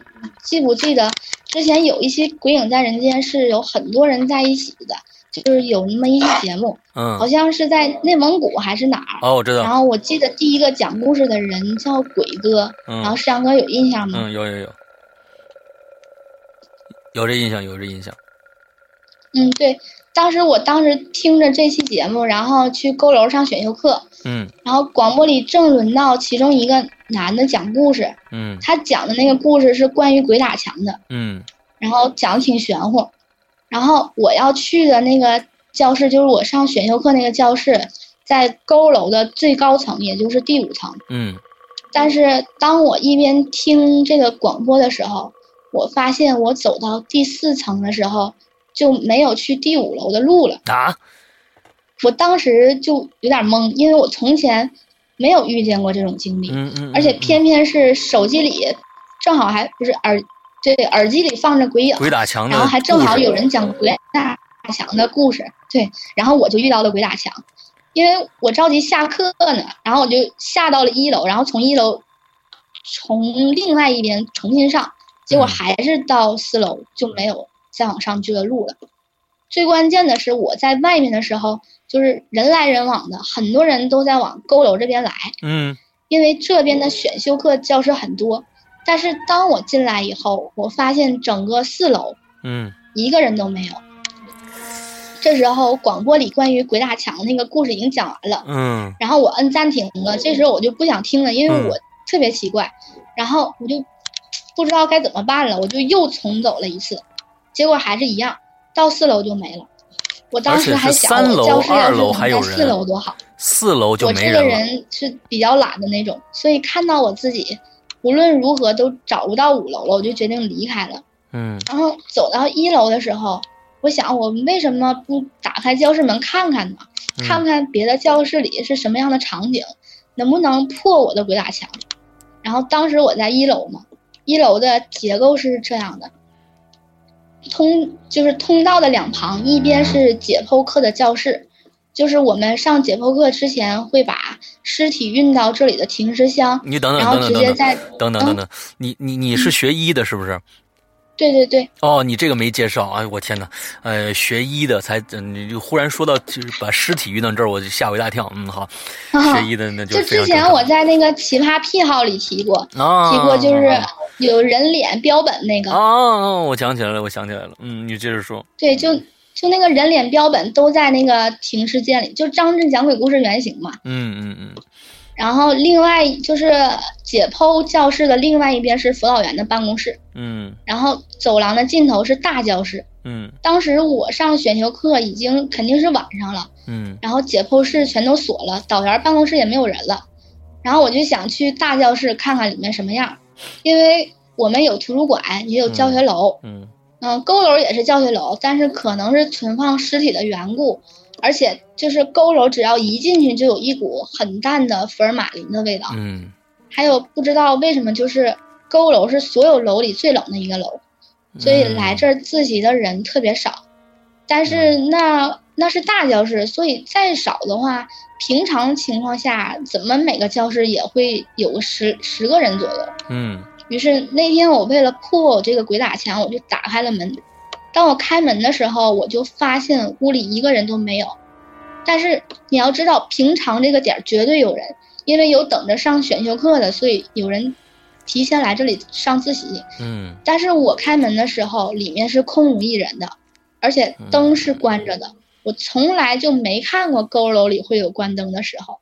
记不记得，之前有一些《鬼影在人间》是有很多人在一起的，就是有那么一期节目，好嗯，像是在内蒙古还是哪儿。哦，我知道，然后我记得第一个讲故事的人叫鬼哥，然后嗯山羊哥有印象吗？嗯，有有有，有这印象，有这印象。嗯，对，当时我当时听着这期节目，然后去勾楼上选修课，嗯然后广播里正轮到其中一个男的讲故事，嗯他讲的那个故事是关于鬼打墙的，嗯然后讲的挺玄乎。然后我要去的那个教室，就是我上选修课那个教室，在勾楼的最高层，也就是第五层。嗯但是当我一边听这个广播的时候，我发现我走到第四层的时候，就没有去第五楼的路了。啊，我当时就有点懵，因为我从前没有遇见过这种经历。嗯嗯，而且嗯偏偏是手机里正好还不是耳，对耳机里放着鬼影，鬼打墙，然后还正好有。人讲鬼打墙的故事，对，然后我就遇到了鬼打墙，因为我着急下课呢，然后我就下到了一楼，然后从一楼从另外一边重新上，结果嗯还是到四楼就没有再往上去的路了。最关键的是我在外面的时候，就是人来人往的，很多人都在往高楼这边来，嗯因为这边的选修课教室很多，但是当我进来以后，我发现整个四楼嗯一个人都没有。这时候广播里关于鬼打墙那个故事已经讲完了，嗯然后我摁暂停了。这时候我就不想听了，因为嗯我特别奇怪，然后我就不知道该怎么办了，我就又重走了一次，结果还是一样，到四楼就没了。我当时还想，教室要二楼是能还有人在四楼多好。四楼就我这个人是比较懒的那种，所以看到我自己无论如何都找不到五楼了，我就决定离开了。嗯然后走到一楼的时候，我想我为什么不打开教室门看看呢？嗯看看别的教室里是什么样的场景，能不能破我的鬼打墙？然后当时我在一楼嘛，一楼的结构是这样的，通就是通道的两旁，一边是解剖课的教室，就是我们上解剖课之前会把尸体运到这里的停尸箱，你等等然后等等等直接在等等等等，你你你是学医的，是不是？对对对，哦，你这个没介绍，哎，我天哪，呃，学医的才，嗯你就忽然说到就是把尸体运到这儿，我就吓我一大跳。嗯，好，学医的那就就之前我在那个奇葩癖好里提过，啊提过就是有人脸标本那个，哦，我想起来了，我想起来了，嗯，你接着说，对，就就那个人脸标本都在那个停尸间里，就张震讲鬼故事原型嘛。嗯嗯嗯然后另外就是解剖教室的另外一边是辅导员的办公室，嗯然后走廊的尽头是大教室。嗯当时我上选修课已经肯定是晚上了，嗯然后解剖室全都锁了，导员办公室也没有人了，然后我就想去大教室看看里面什么样，因为我们有图书馆，也有教学楼，嗯嗯，勾楼也是教学楼，但是可能是存放尸体的缘故，而且就是勾楼只要一进去就有一股很淡的福尔马林的味道，嗯还有不知道为什么就是勾楼是所有楼里最冷的一个楼，所以来这儿自习的人特别少，但是那那是大教室，所以再少的话，平常情况下怎么每个教室也会有个十十个人左右。嗯于是那天我为了破这个鬼打墙，我就打开了门。当我开门的时候，我就发现屋里一个人都没有。但是你要知道，平常这个点儿绝对有人，因为有等着上选修课的，所以有人提前来这里上自习。嗯但是我开门的时候，里面是空无一人的，而且灯是关着的。我从来就没看过佝偻楼里会有关灯的时候。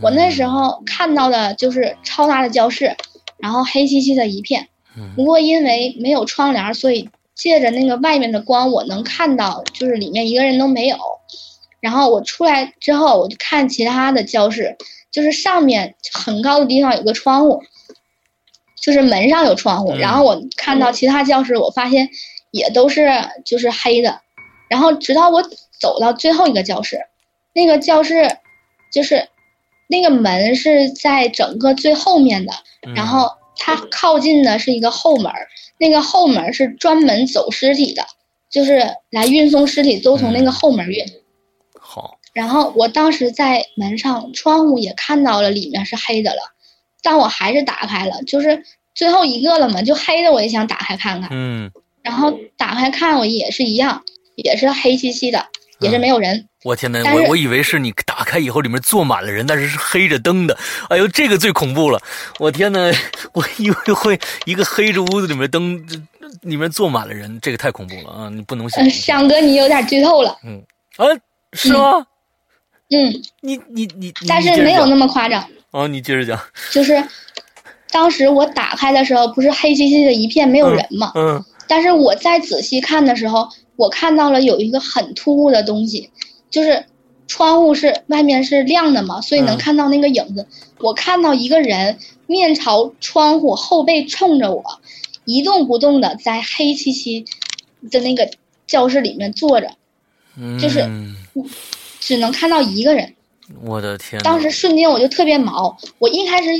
我那时候看到的就是超大的教室，然后黑漆漆的一片。嗯不过因为没有窗帘，所以借着那个外面的光，我能看到就是里面一个人都没有。然后我出来之后，我就看其他的教室，就是上面很高的地方有个窗户，就是门上有窗户。嗯然后我看到其他教室，我发现也都是就是黑的。然后直到我走到最后一个教室，那个教室就是那个门是在整个最后面的，嗯然后它靠近的是一个后门儿，那个后门是专门走尸体的，就是来运送尸体都从那个后门儿运。好，然后我当时在门上窗户也看到了里面是黑的了，但我还是打开了，就是最后一个了嘛，就黑的我也想打开看看。嗯，然后打开看我也是一样，也是黑漆漆的，也是没有人。我天哪，我我以为是你打开以后里面坐满了人，但是是黑着灯的。哎呦，这个最恐怖了！我天哪，我以为会一个黑着屋子里面灯，里面坐满了人，这个太恐怖了啊！你不能想嗯，。翔哥你有点剧透了，嗯啊，是吗？嗯，你你你，你但是没有那么夸张。哦，你接着讲。就是当时我打开的时候，不是黑漆漆的一片，没有人嘛。嗯但是我再仔细看的时候，我看到了有一个很突兀的东西，就是窗户是外面是亮的嘛，所以能嗯看到那个影子。我看到一个人面朝窗户，后背冲着我，一动不动的在黑漆漆的那个教室里面坐着，嗯，就是只能看到一个人。我的天！当时瞬间我就特别毛，我一开始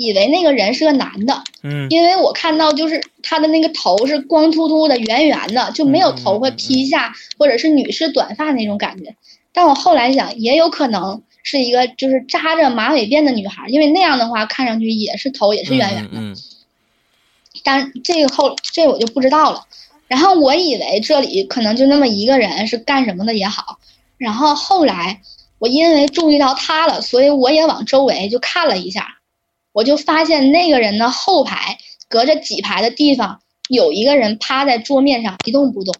以为那个人是个男的，嗯因为我看到就是他的那个头是光秃秃的、圆圆的，就没有头发披下，或者是女士短发那种感觉。但我后来想，也有可能是一个就是扎着马尾辫的女孩，因为那样的话看上去也是头也是圆圆的。但这个后这个我就不知道了。然后我以为这里可能就那么一个人是干什么的也好，然后后来我因为注意到他了，所以我也往周围就看了一下，我就发现那个人的后排隔着几排的地方有一个人趴在桌面上一动不动。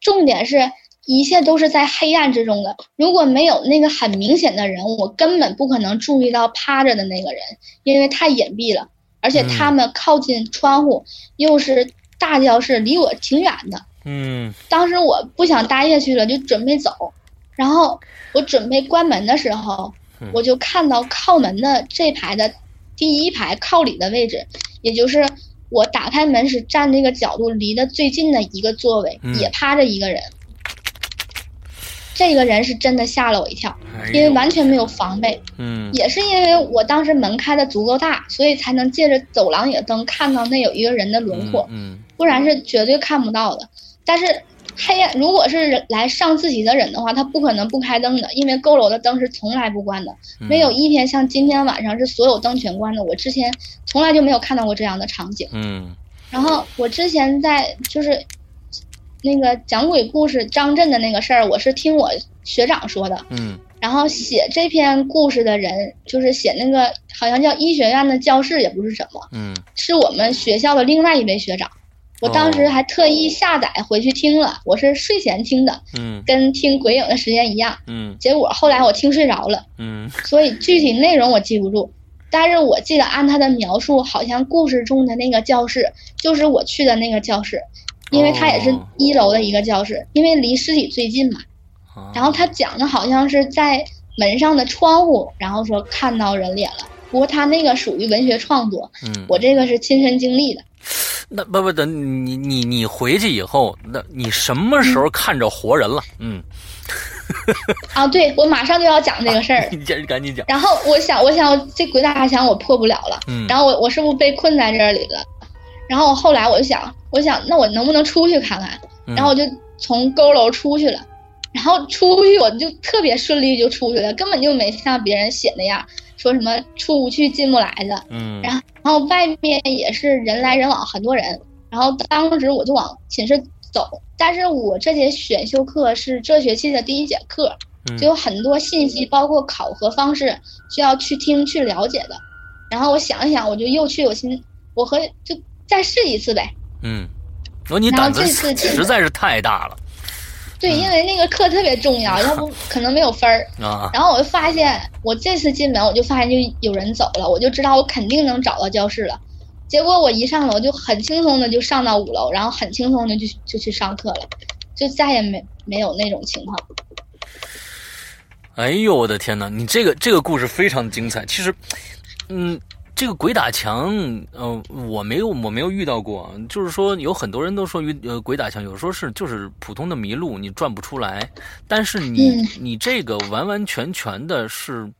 重点是一切都是在黑暗之中的，如果没有那个很明显的人，我根本不可能注意到趴着的那个人，因为太隐蔽了。而且他们靠近窗户，又是大教室，离我挺远的。嗯当时我不想待下去了，就准备走。然后我准备关门的时候嗯，我就看到靠门的这排的第一排靠里的位置，也就是我打开门时站这个角度离得最近的一个座位，嗯也趴着一个人。这个人是真的吓了我一跳，因为完全没有防备。嗯也是因为我当时门开的足够大，所以才能借着走廊里的灯看到那有一个人的轮廓，嗯不然是绝对看不到的。但是黑暗，如果是来上自习的人的话，他不可能不开灯的，因为佝偻的灯是从来不关的，嗯没有一天像今天晚上是所有灯全关的。我之前从来就没有看到过这样的场景。嗯然后我之前在就是那个讲鬼故事张震的那个事儿，我是听我学长说的。嗯然后写这篇故事的人，就是写那个好像叫医学院的教室，也不是什么，嗯是我们学校的另外一位学长。我当时还特意下载回去听了，我是睡前听的，嗯跟听鬼影的时间一样。嗯结果后来我听睡着了，嗯所以具体内容我记不住，但是我记得按他的描述，好像故事中的那个教室就是我去的那个教室，因为它也是哦一楼的一个教室，因为离尸体最近嘛。啊然后他讲的好像是在门上的窗户，然后说看到人脸了。不过他那个属于文学创作，嗯，我这个是亲身经历的。那不不等你你你回去以后，那你什么时候看着活人了？嗯，啊，对，我马上就要讲这个事儿了。你接着赶紧讲。然后我想，我想这鬼打墙我破不了了，嗯然后我我是不是被困在这里了？然后我后来我就想，我想那我能不能出去看看？嗯然后我就从佝偻出去了，然后出去我就特别顺利就出去了，根本就没像别人写那样说什么出不去进不来的。嗯然后然后外面也是人来人往，很多人。然后当时我就往寝室走，但是我这节选修课是这学期的第一节课，就有很多信息，包括考核方式需要去听去了解的。然后我想一想，我就又去，我心我和就再试一次呗。嗯，说你胆子实在是太大了。对，因为那个课特别重要，要不 可能没有分儿。啊。然后我就发现，我这次进门，我就发现就有人走了，我就知道我肯定能找到教室了。结果我一上楼就很轻松的就上到五楼，然后很轻松的就就去上课了，就再也没没有那种情况。哎呦我的天哪！你这个这个故事非常精彩。其实，嗯。这个鬼打墙，呃，我没有，我没有遇到过。就是说，有很多人都说，遇呃鬼打墙，有时候是就是普通的迷路，你转不出来。但是你你这个完完全全的是，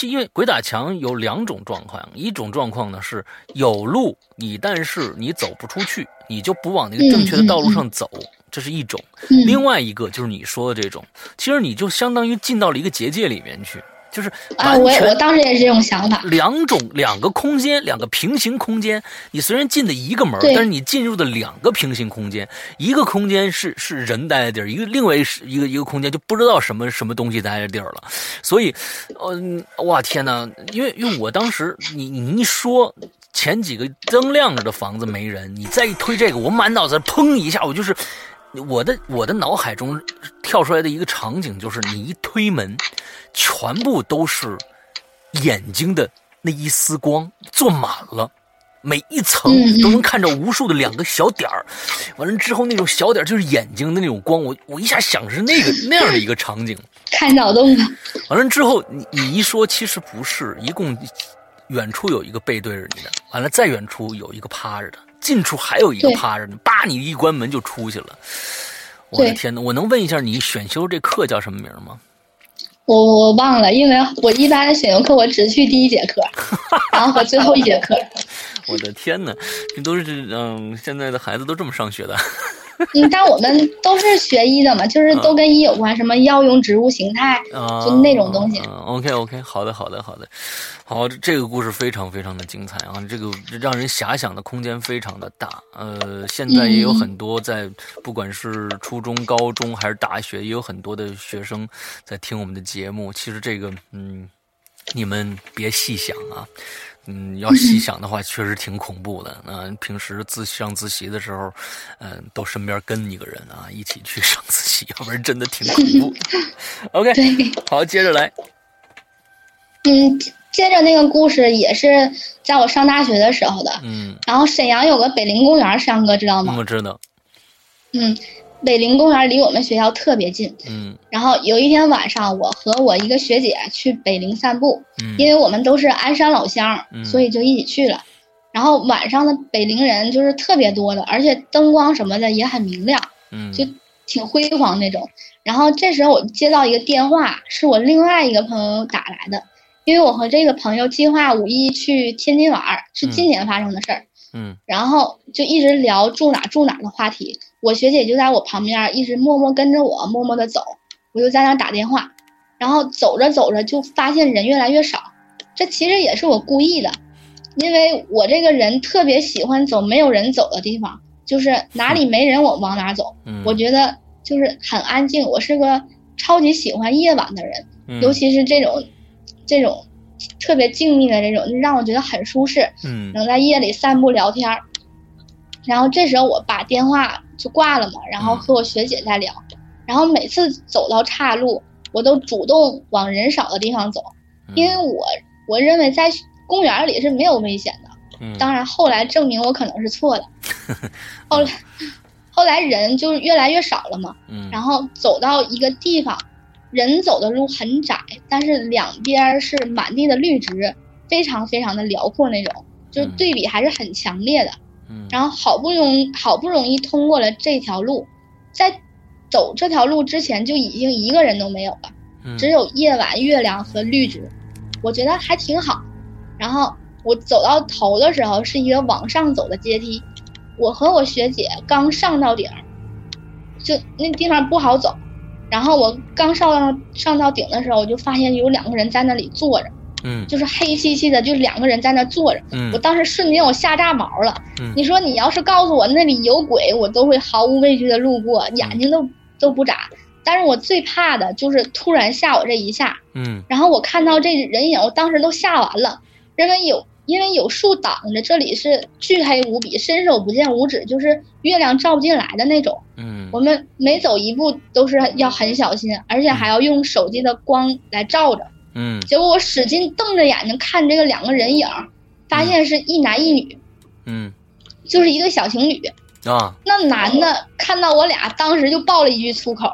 因为鬼打墙有两种状况，一种状况呢是有路，你但是你走不出去，你就不往那个正确的道路上走，这是一种。另外一个就是你说的这种，其实你就相当于进到了一个结界里面去。就是啊，我我当时也是这种想法。两种两个空间，两个平行空间，你虽然进的一个门，但是你进入的两个平行空间，一个空间是是人待的地儿，一个另外是一个一个空间就不知道什么什么东西待的地儿了。所以，嗯，哇天哪！因为因为我当时你你一说前几个灯亮着的房子没人，你再一推这个，我满脑子砰一下，我就是我的我的脑海中跳出来的一个场景就是你一推门。全部都是眼睛的那一丝光，坐满了，每一层都能看着无数的两个小点儿。完了之后，那种小点就是眼睛的那种光，我我一下想是那个那样的一个场景。开脑洞了。完了之后，你你一说，其实不是，一共远处有一个背对着你的，完了再远处有一个趴着的，近处还有一个趴着呢，叭，你一关门就出去了。我的天哪！我能问一下你选修这课叫什么名吗？我我忘了，因为我一般的选修课我只去第一节课，然后和最后一节课。我的天哪，这都是嗯，现在的孩子都这么上学的。嗯，但我们都是学医的嘛，就是都跟医有关，什么药用植物形态，就那种东西。OK OK，好的好的好的，好，这个故事非常非常的精彩啊，这个让人遐想的空间非常的大。呃，现在也有很多在，不管是初中、高中还是大学，也有很多的学生在听我们的节目。其实这个，嗯，你们别细想啊。嗯，要细 想的话，确实挺恐怖的。嗯，平时自上自习的时候，嗯，都身边跟一个人啊，一起去上自习，要不然真的挺恐怖。OK，好，接着来。嗯，接着那个故事也是在我上大学的时候的。嗯。然后沈阳有个北陵公园，山哥知道吗？我知道。嗯。北陵公园离我们学校特别近，嗯，然后有一天晚上，我和我一个学姐去北陵散步，嗯，因为我们都是鞍山老乡，所以就一起去了。然后晚上的北陵人就是特别多的，而且灯光什么的也很明亮，嗯，就挺辉煌那种。然后这时候我接到一个电话，是我另外一个朋友打来的，因为我和这个朋友计划五一去天津玩，是今年发生的事儿，嗯，然后就一直聊住哪住哪的话题。我学姐就在我旁边，一直默默跟着我，默默的走。我就在那打电话，然后走着走着就发现人越来越少。这其实也是我故意的，因为我这个人特别喜欢走没有人走的地方，就是哪里没人我往哪走。我觉得就是很安静。我是个超级喜欢夜晚的人，尤其是这种这种特别静谧的这种，就让我觉得很舒适。嗯，能在夜里散步聊天。然后这时候我把电话。就挂了嘛，然后和我学姐在聊，然后每次走到岔路，我都主动往人少的地方走，因为我我认为在公园里是没有危险的。当然后来证明我可能是错的。后来后来人就是越来越少了嘛，然后走到一个地方，人走的路很窄，但是两边是满地的绿植，非常非常的辽阔那种，就是对比还是很强烈的。然后好不容易好不容易通过了这条路，在走这条路之前就已经一个人都没有了，只有夜晚月亮和绿植，我觉得还挺好。然后我走到头的时候是一个往上走的阶梯，我和我学姐刚上到顶，就那地方不好走。然后我刚上到上到顶的时候，我就发现有两个人在那里坐着。嗯，就是黑漆漆的，就两个人在那坐着。嗯，我当时瞬间我吓炸毛了。嗯，你说你要是告诉我那里有鬼，我都会毫无畏惧的路过，眼睛都都不眨。但是我最怕的就是突然吓我这一下，嗯然后我看到这人影，我当时都吓完了，因为有因为有树挡着，这里是巨黑无比，伸手不见五指，就是月亮照不进来的那种。嗯我们每走一步都是要很小心，而且还要用手机的光来照着。嗯结果我使劲瞪着眼睛看这个两个人影，发现是一男一女，嗯就是一对小情侣。啊那男的看到我俩，当时就爆了一句粗口，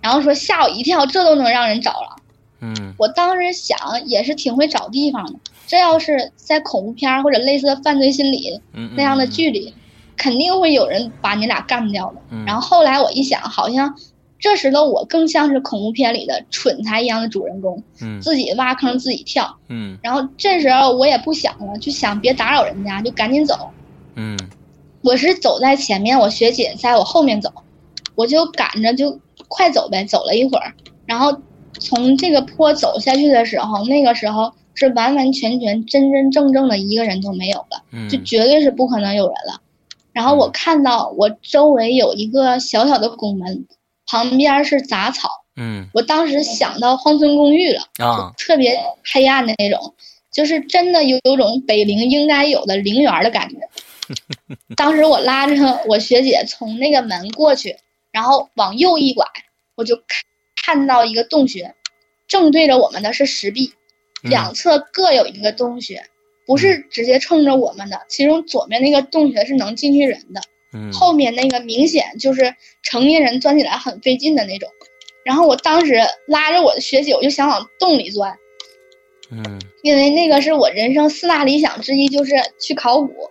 然后说吓我一跳，这都能让人找了。嗯我当时想也是挺会找地方的，这要是在恐怖片儿或者类似的犯罪心理嗯那样的剧里，肯定会有人把你俩干掉的。嗯然后后来我一想，好像这时的我更像是恐怖片里的蠢材一样的主人公，嗯自己挖坑自己跳。嗯然后这时候我也不想了，就想别打扰人家，就赶紧走。嗯我是走在前面，我学姐在我后面走，我就赶着就快走呗。走了一会儿，然后从这个坡走下去的时候，那个时候是完完全全真真正正的一个人都没有了，嗯就绝对是不可能有人了。然后我看到我周围有一个小小的拱门，旁边是杂草，嗯。我当时想到荒村公寓了，啊。特别黑暗的那种，就是真的有有种北陵应该有的陵园的感觉。当时我拉着我学姐从那个门过去，然后往右一拐，我就看看到一个洞穴，正对着我们的是石壁，嗯。两侧各有一个洞穴，不是直接冲着我们的，其中左面那个洞穴是能进去人的，嗯后面那个明显就是成年人钻起来很费劲的那种。然后我当时拉着我的学姐，我就想往洞里钻，嗯因为那个是我人生四大理想之一，就是去考古。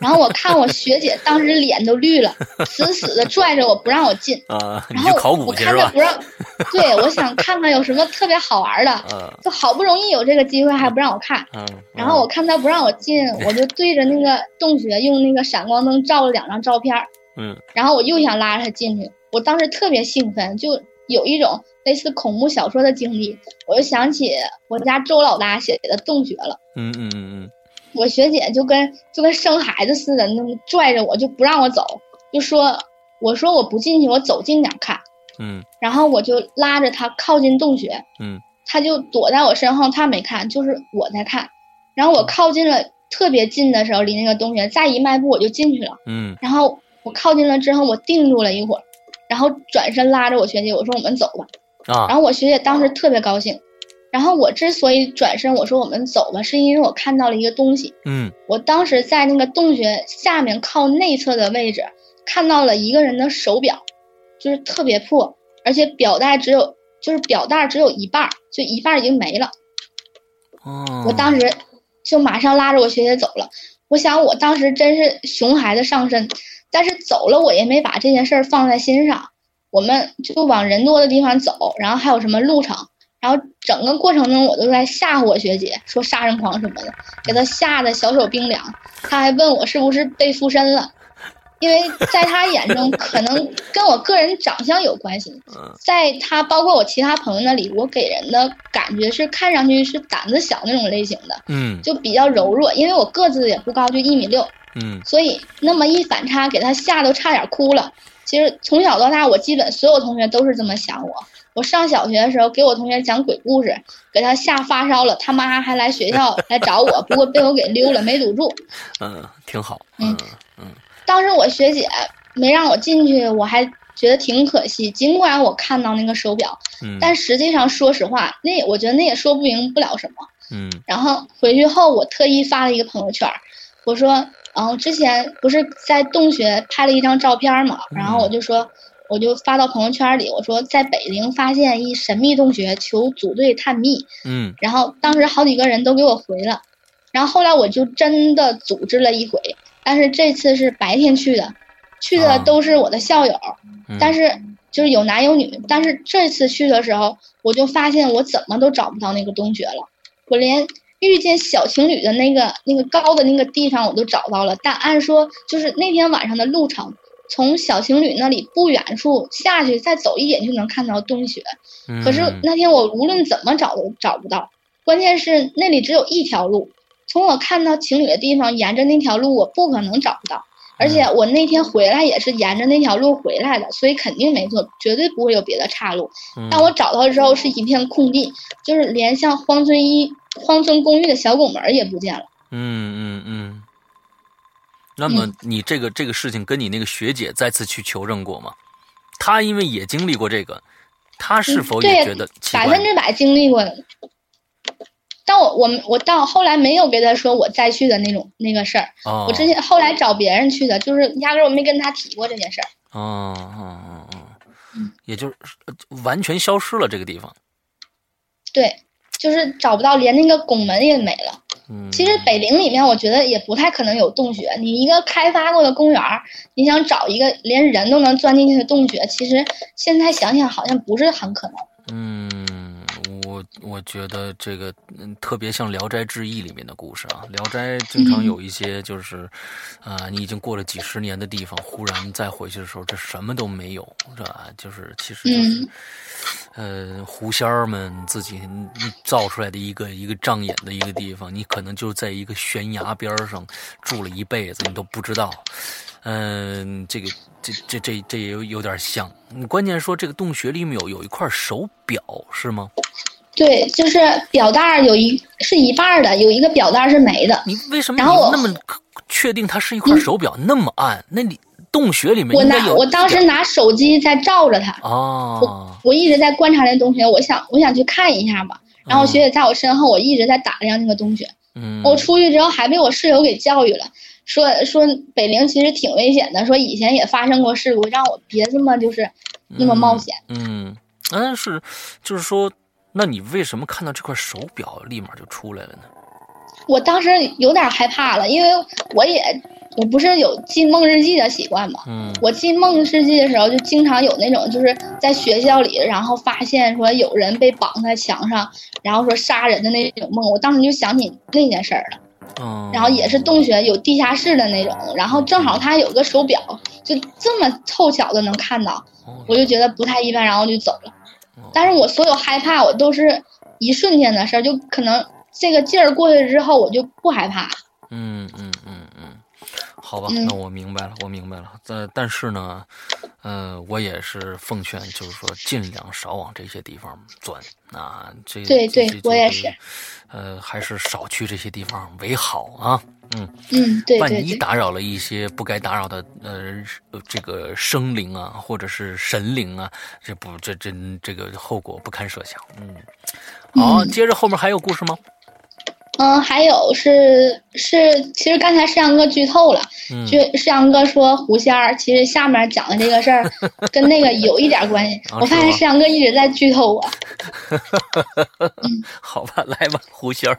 然后我看我学姐当时脸都绿了，死死的拽着我不让我进。啊，你然后去考我古去是吧看她不？让，对我想看看有什么特别好玩的，嗯就好不容易有这个机会还不让我看。嗯，然后我看她不让我进，我就对着那个洞穴用那个闪光灯照了两张照片。嗯然后我又想拉着她进去，我当时特别兴奋，就有一种类似恐怖小说的经历，我就想起我家周老大写的《洞穴》了。嗯嗯嗯我学姐就跟就跟生孩子似的，那么拽着我就不让我走，就说我说我不进去，我走近点看。嗯然后我就拉着她靠近洞穴，嗯她就躲在我身后，她没看，就是我在看。然后我靠近了特别近的时候，离那个洞穴再一迈步我就进去了。嗯然后我靠近了之后，我定住了一会儿，然后转身拉着我学姐，我说我们走吧。嗯啊然后我学姐当时特别高兴。然后我之所以转身我说我们走吧，是因为我看到了一个东西。嗯我当时在那个洞穴下面靠内侧的位置看到了一个人的手表，就是特别破，而且表带只有就是表带只有一半儿，就一半儿已经没了。哦，我当时就马上拉着我学姐走了。我想我当时真是熊孩子上身，但是走了我也没把这件事儿放在心上。我们就往人多的地方走，然后还有什么路程，然后整个过程中我都在吓唬我学姐，说杀人狂什么的，给她吓得小手冰凉。她还问我是不是被附身了，因为在她眼中 可能跟我个人长相有关系。嗯在她包括我其他朋友那里，我给人的感觉是看上去是胆子小那种类型的。嗯就比较柔弱，因为我个子也不高，就一米六，嗯所以那么一反差，给他吓都差点哭了。其实从小到大，我基本所有同学都是这么想我。我上小学的时候，给我同学讲鬼故事，给他吓发烧了，他妈还来学校来找我，不过被我给溜了，没堵住。嗯，挺好。嗯嗯当时我学姐没让我进去，我还觉得挺可惜。尽管我看到那个手表，嗯，但实际上说实话，那也我觉得那也说不明不了什么。嗯然后回去后，我特意发了一个朋友圈，我说，然后之前不是在洞穴拍了一张照片嘛，然后我就说，我就发到朋友圈里，我说在北陵发现一神秘洞穴，求组队探秘。嗯然后当时好几个人都给我回了，然后后来我就真的组织了一回，但是这次是白天去的，去啊的都是我的校友，嗯，但是就是有男有女，但是这次去的时候，我就发现我怎么都找不到那个洞穴了，我连遇见小情侣的那个那个高的那个地方我都找到了，但按说就是那天晚上的路程，从小情侣那里不远处下去，再走一点就能看到洞穴，可是嗯那天我无论怎么找都找不到，关键是那里只有一条路，从我看到情侣的地方，沿着那条路我不可能找不到。而且我那天回来也是沿着那条路回来的，所以肯定没错，绝对不会有别的岔路。但我找到之后是一片空地，就是连像荒村一荒村公寓的小拱门也不见了。嗯嗯嗯。那么你这个这个事情跟你那个学姐再次去求证过吗？她因为也经历过这个，她是否也觉得百分之百经历过？但我我们我到后来没有跟她说我再去的那种那个事儿。我之前后来找别人去的，就是压根我没跟她提过这件事儿。哦哦哦哦，也就是完全消失了这个地方。对，就是找不到，连那个拱门也没了。其实北陵里面，我觉得也不太可能有洞穴。你一个开发过的公园你想找一个连人都能钻进去的洞穴，其实现在想想好像不是很可能。嗯，我我觉得这个嗯特别像《聊斋志异》里面的故事啊，《聊斋》经常有一些就是，啊，你已经过了几十年的地方，忽然再回去的时候，这什么都没有，是吧？就是其实就是。呃，狐仙儿们自己造出来的一个一个障眼的一个地方，你可能就在一个悬崖边上住了一辈子，你都不知道。嗯，这个这这这这也有有点像。你关键说这个洞穴里面有有一块手表是吗？对，就是表带有一是一半的，有一个表带是没的。你为什么你那么确定它是一块手表？那么暗，那你？洞穴里面，我拿我当时拿手机在照着它。哦，我我一直在观察那洞穴，我想我想去看一下吧。然后学姐在我身后，我一直在打量那个洞穴。嗯，我出去之后还被我室友给教育了，说说北陵其实挺危险的，说以前也发生过事故，让我别这么就是那么冒险。嗯，但是就是说，那你为什么看到这块手表立马就出来了呢？我当时有点害怕了，因为我也。我不是有记梦日记的习惯嘛？嗯，我记梦日记的时候，就经常有那种就是在学校里，然后发现说有人被绑在墙上，然后说杀人的那种梦。我当时就想起那件事儿了。嗯，然后也是洞穴有地下室的那种，然后正好他有个手表，就这么凑巧的能看到，我就觉得不太一般，然后就走了。但是我所有害怕，我都是一瞬间的事儿，就可能这个劲儿过去之后，我就不害怕。嗯嗯嗯嗯。好吧，那我明白了，我明白了。但但是呢，呃，我也是奉劝，就是说尽量少往这些地方钻啊。这对对，我也是。呃，还是少去这些地方为好啊。嗯嗯，对对。万一打扰了一些不该打扰的呃这个生灵啊，或者是神灵啊，这不这这这个后果不堪设想。嗯，好，接着后面还有故事吗？嗯，还有是是，其实刚才世阳哥剧透了，就世阳哥说狐仙儿，其实下面讲的这个事儿 跟那个有一点关系。我发现世阳哥一直在剧透我。嗯，好吧，来吧，狐仙儿。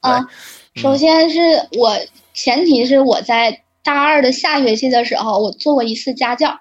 啊，首先是我前提是我在大二的下学期的时候，我做过一次家教，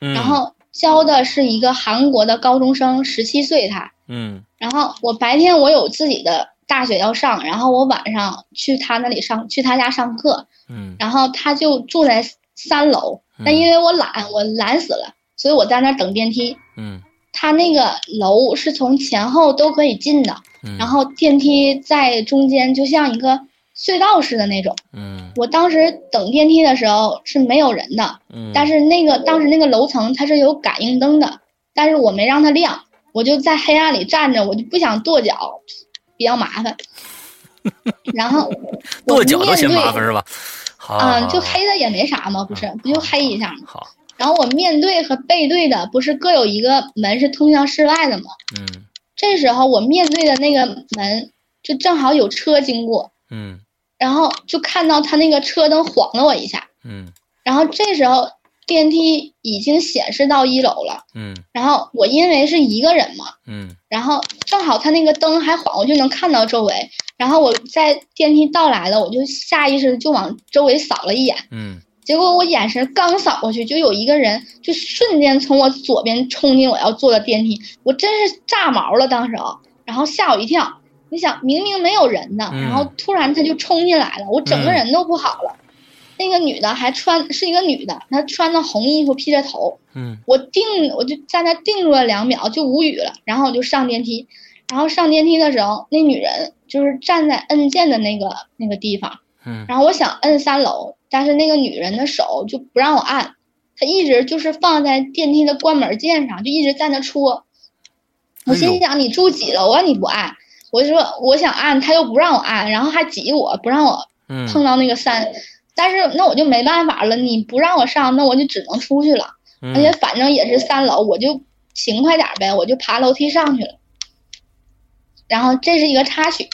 然后教的是一个韩国的高中生，十七岁他。嗯。然后我白天我有自己的。大学要上，然后我晚上去他那里上，去他家上课。嗯，然后他就住在三楼，但因为我懒，我懒死了，所以我在那等电梯。嗯，他那个楼是从前后都可以进的，然后电梯在中间，就像一个隧道式的那种。嗯，我当时等电梯的时候是没有人的，但是那个当时那个楼层它是有感应灯的，但是我没让它亮，我就在黑暗里站着，我就不想跺脚。比较麻烦，然后 跺脚都嫌麻烦是吧？嗯，就黑的也没啥嘛，不是，不就黑一下吗？好。然后我面对和背对的不是各有一个门是通向室外的吗？嗯。这时候我面对的那个门就正好有车经过。嗯。然后就看到他那个车灯晃了我一下。嗯。然后这时候。电梯已经显示到一楼了，嗯，然后我因为是一个人嘛，嗯，然后正好他那个灯还晃，我就能看到周围。然后我在电梯到来了，我就下意识就往周围扫了一眼，嗯，结果我眼神刚扫过去，就有一个人就瞬间从我左边冲进我要坐的电梯，我真是炸毛了当时啊，然后吓我一跳。你想明明没有人呢，然后突然他就冲进来了，我整个人都不好了。那个女的还穿是一个女的，她穿的红衣服披着头。嗯，我定我就在那定住了两秒，就无语了。然后我就上电梯，然后上电梯的时候，那女人就是站在摁键的那个那个地方。嗯，然后我想摁三楼，但是那个女人的手就不让我按，她一直就是放在电梯的关门键上，就一直在那戳。我心想你住几楼啊？你不按，我就说我想按，他又不让我按，然后还挤我不让我碰到那个三，但是那我就没办法了，你不让我上，那我就只能出去了，而且反正也是三楼，我就勤快点呗，我就爬楼梯上去了。然后这是一个插曲，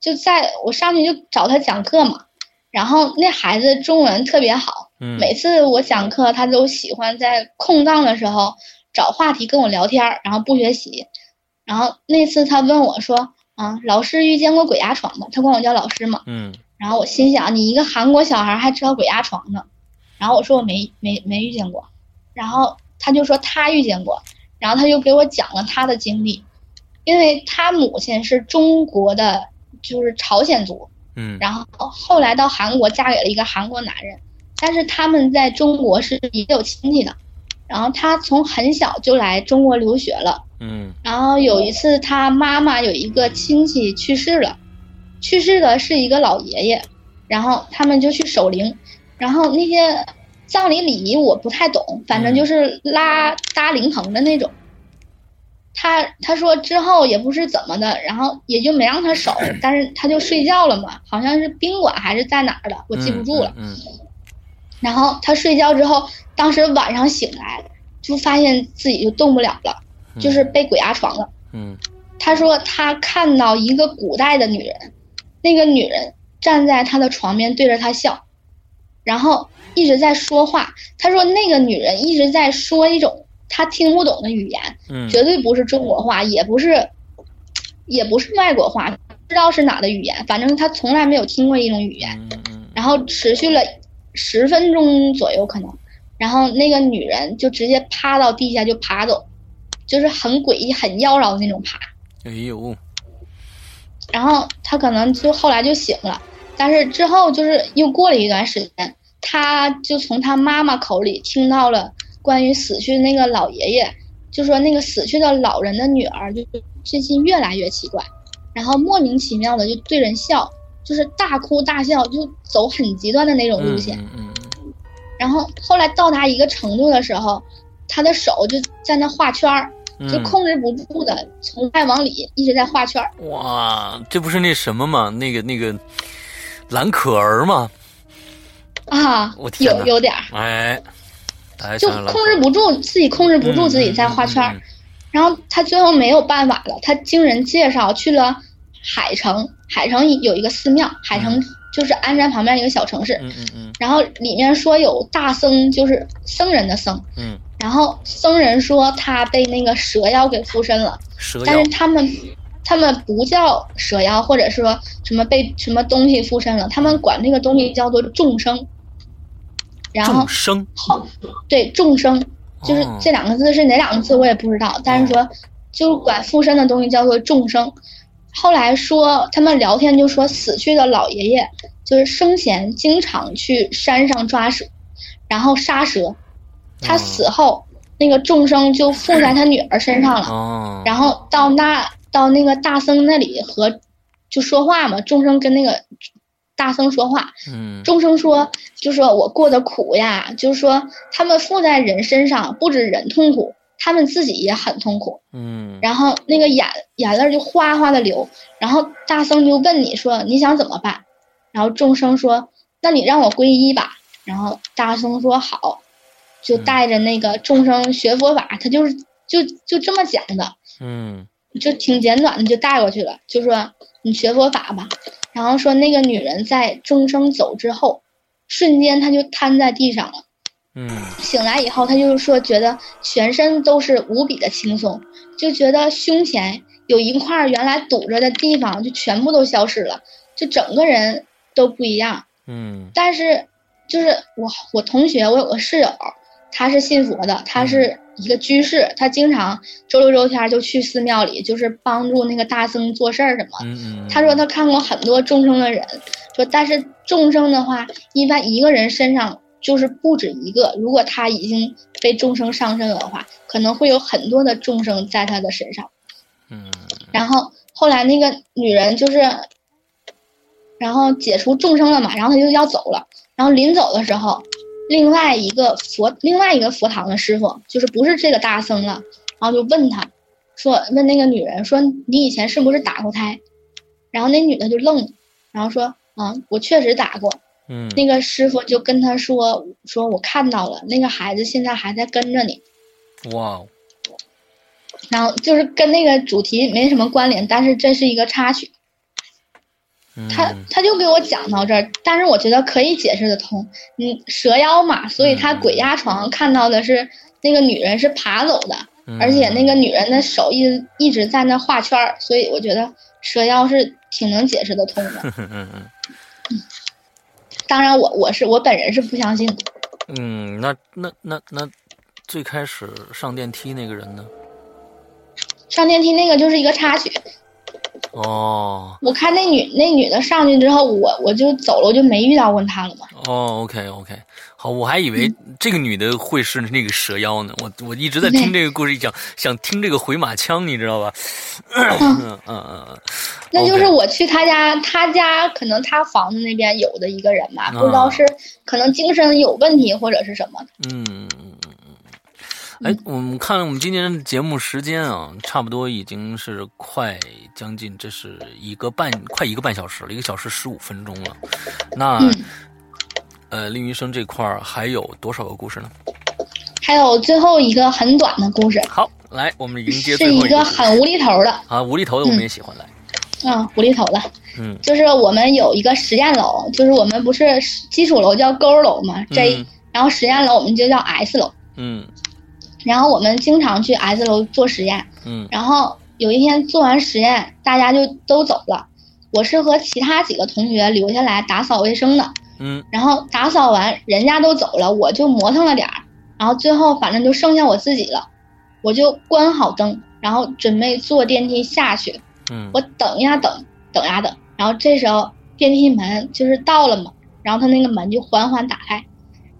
就在我上去就找他讲课嘛，然后那孩子中文特别好，每次我讲课他都喜欢在空档的时候找话题跟我聊天，然后不学习。然后那次他问我说：“啊，老师遇见过鬼压床吗？”他管我叫老师嘛。嗯。然后我心想，你一个韩国小孩还知道鬼压床呢？然后我说我没没没遇见过。然后他就说他遇见过。然后他就给我讲了他的经历，因为他母亲是中国的，就是朝鲜族。嗯。然后后来到韩国嫁给了一个韩国男人，但是他们在中国是也有亲戚的。然后他从很小就来中国留学了。嗯，然后有一次，他妈妈有一个亲戚去世了，去世的是一个老爷爷，然后他们就去守灵，然后那些葬礼礼仪我不太懂，反正就是拉搭灵棚的那种。他他说之后也不是怎么的，然后也就没让他守，但是他就睡觉了嘛，好像是宾馆还是在哪儿的，我记不住了。嗯。然后他睡觉之后，当时晚上醒来，就发现自己就动不了了。就是被鬼压床了。嗯，他说他看到一个古代的女人，那个女人站在他的床边对着他笑，然后一直在说话。他说那个女人一直在说一种他听不懂的语言，绝对不是中国话，也不是，也不是外国话，不知道是哪的语言。反正他从来没有听过一种语言。然后持续了十分钟左右可能，然后那个女人就直接趴到地下就爬走。就是很诡异、很妖娆的那种爬，哎呦！然后他可能就后来就醒了，但是之后就是又过了一段时间，他就从他妈妈口里听到了关于死去的那个老爷爷，就说那个死去的老人的女儿就最近越来越奇怪，然后莫名其妙的就对人笑，就是大哭大笑，就走很极端的那种路线。嗯嗯。然后后来到达一个程度的时候，他的手就在那画圈儿。就控制不住的，从外往里一直在画圈儿哇，这不是那什么吗？那个那个蓝可儿吗？啊，我天有有点儿。哎，就控制不住自己，控制不住自己在画圈儿然后他最后没有办法了，他经人介绍去了海城。海城有一个寺庙，海城就是鞍山旁边一个小城市。嗯嗯嗯。然后里面说有大僧，就是僧人的僧。嗯。然后僧人说他被那个蛇妖给附身了，但是他们，他们不叫蛇妖，或者说什么被什么东西附身了，他们管那个东西叫做众生。然后众生，对众生，就是这两个字是哪两个字我也不知道，但是说就是管附身的东西叫做众生。后来说他们聊天就说死去的老爷爷就是生前经常去山上抓蛇，然后杀蛇。他死后，那个众生就附在他女儿身上了，然后到那到那个大僧那里和就说话嘛。众生跟那个大僧说话，众生说就说我过得苦呀，就是说他们附在人身上，不止人痛苦，他们自己也很痛苦。嗯，然后那个眼眼泪就哗哗的流，然后大僧就问你说你想怎么办？然后众生说那你让我皈依吧。然后大僧说好。就带着那个众生学佛法，他就是就就这么讲的，嗯，就挺简短的，就带过去了，就说你学佛法吧。然后说那个女人在众生走之后，瞬间她就瘫在地上了，嗯，醒来以后，他就是说觉得全身都是无比的轻松，就觉得胸前有一块原来堵着的地方就全部都消失了，就整个人都不一样，嗯，但是就是我我同学，我有个室友。他是信佛的，他是一个居士，他经常周六周天就去寺庙里，就是帮助那个大僧做事儿什么。他说他看过很多众生的人，说但是众生的话，一般一个人身上就是不止一个。如果他已经被众生上身了的话，可能会有很多的众生在他的身上。嗯。然后后来那个女人就是，然后解除众生了嘛，然后他就要走了。然后临走的时候，另外一个佛另外一个佛堂的师傅，就是不是这个大僧了，然后就问他，说问那个女人说你以前是不是打过胎？然后那女的就愣了，然后说啊，我确实打过。嗯，那个师傅就跟他说说，我看到了，那个孩子现在还在跟着你。哇，然后就是跟那个主题没什么关联，但是这是一个插曲。他他就给我讲到这儿，但是我觉得可以解释得通。嗯，蛇妖嘛，所以他鬼压床看到的是那个女人是爬走的，而且那个女人的手一直一直在那画圈儿，所以我觉得蛇妖是挺能解释得通的。当然，我我是我本人是不相信的。嗯，那那那那，最开始上电梯那个人呢？上电梯那个就是一个插曲。哦。我看那女那女的上去之后，我我就走了，我就没遇到过她了嘛。哦，OK OK，好，我还以为这个女的会是那个蛇妖呢。我我一直在听这个故事，想想听这个回马枪，你知道吧？嗯嗯嗯嗯。那就是我去他家，他家可能他房子那边有的一个人吧，不知道是可能精神有问题或者是什么。嗯嗯嗯嗯。哎，我们看我们今天的节目时间啊，差不多已经是快将近，这是一个半快一个半小时了，一个小时十五分钟了。那呃，令医生这块儿还有多少个故事呢？还有最后一个很短的故事。好，来，我们迎接是一个很无厘头的。啊，无厘头的我们也喜欢来。嗯，无厘头的，嗯，就是我们有一个实验楼，就是我们不是基础楼叫勾楼嘛，J，然后实验楼我们就叫 S 楼，嗯，然后我们经常去 S 楼做实验，嗯，然后有一天做完实验，大家就都走了，我是和其他几个同学留下来打扫卫生的，嗯，然后打扫完人家都走了，我就磨蹭了点儿，然后最后反正就剩下我自己了，我就关好灯，然后准备坐电梯下去。嗯，我等呀等，等呀等，然后这时候电梯门就是到了嘛，然后他那个门就缓缓打开，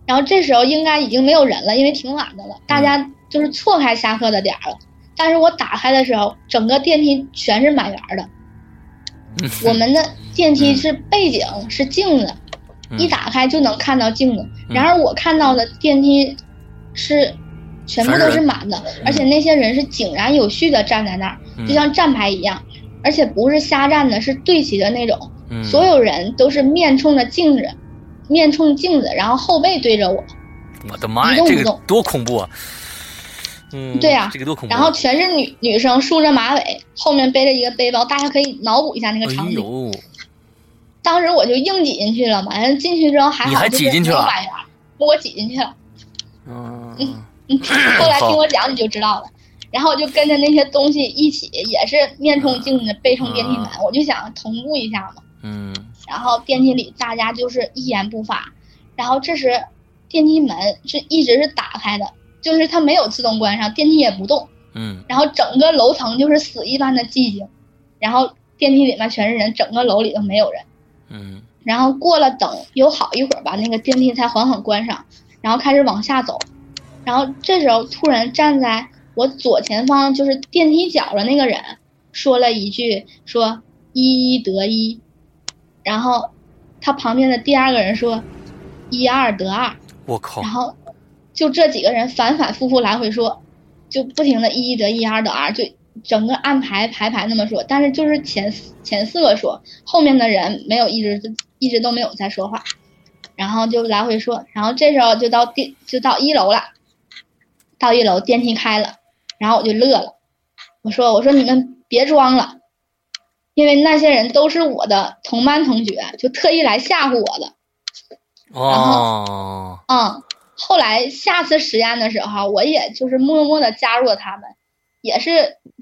然后这时候应该已经没有人了，因为挺晚的了，大家就是错开下课的点儿了。但是我打开的时候，整个电梯全是满员的。我们的电梯是背景是镜子，一打开就能看到镜子。然而我看到的电梯是全部都是满的，而且那些人是井然有序的站在那儿，就像站牌一样。而且不是瞎站的，是对齐的那种。所有人都是面冲着镜子，面冲镜子，然后后背对着我。我的妈呀，这个多恐怖啊！嗯，对呀，这个多恐怖。然后全是女女生，梳着马尾，后面背着一个背包，大家可以脑补一下那个场景。当时我就硬挤进去了嘛，进去之后还好，你还挤进去了？我挤进去了。嗯嗯，后来听我讲你就知道了。然后我就跟着那些东西一起，也是面冲镜子，背冲电梯门，我就想同步一下嘛。嗯。然后电梯里大家就是一言不发，然后这时电梯门是一直是打开的，就是它没有自动关上，电梯也不动。嗯。然后整个楼层就是死一般的寂静，然后电梯里面全是人，整个楼里都没有人。嗯。然后过了等有好一会儿吧，那个电梯才缓缓关上，然后开始往下走，然后这时候突然站在。我左前方就是电梯角的那个人，说了一句说一一得一，然后他旁边的第二个人说一二得二，我靠，然后就这几个人反反复复来回说，就不停的一一得一二得二，就整个按排排排那么说，但是就是前前四个说，后面的人没有一直一直都没有在说话，然后就来回说，然后这时候就到电就到一楼了，到一楼电梯开了。然后我就乐了，我说：“我说你们别装了，因为那些人都是我的同班同学，就特意来吓唬我的。”哦，嗯，后来下次实验的时候，我也就是默默的加入了他们，也是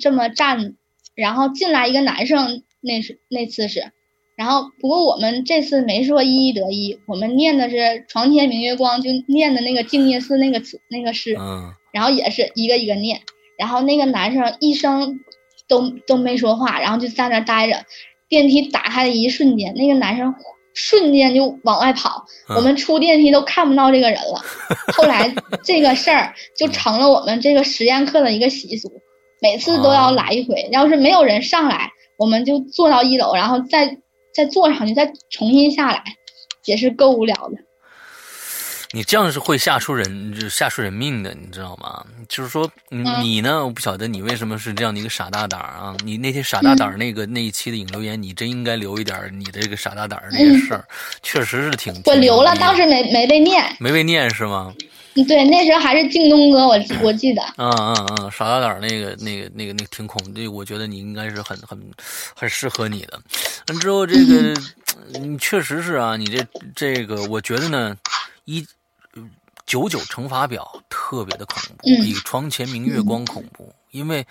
这么站，然后进来一个男生，那是那次是，然后不过我们这次没说一一得一，我们念的是床前明月光，就念的那个静夜思那个词那个诗，嗯，然后也是一个一个念。然后那个男生一声都都没说话，然后就在那待着。电梯打开的一瞬间，那个男生瞬间就往外跑，我们出电梯都看不到这个人了。后来这个事儿就成了我们这个实验课的一个习俗，每次都要来一回。要是没有人上来，我们就坐到一楼，然后再再坐上去，再重新下来，也是够无聊的。你这样是会吓出人，吓出人命的，你知道吗？就是说，你呢，我不晓得你为什么是这样的一个傻大胆啊！你那天傻大胆那个那一期的引流言，你真应该留一点你的这个傻大胆这个事儿，确实是挺。我留了，当时没没被念，没被念是吗？对，那时候还是靳东哥，我我记得。嗯嗯嗯，傻大胆那个那个那个那个挺恐，对，我觉得你应该是很很很适合你的。完之后这个，你确实是啊，你这这个，我觉得呢，一九九乘法表特别的恐怖，比床前明月光恐怖，因为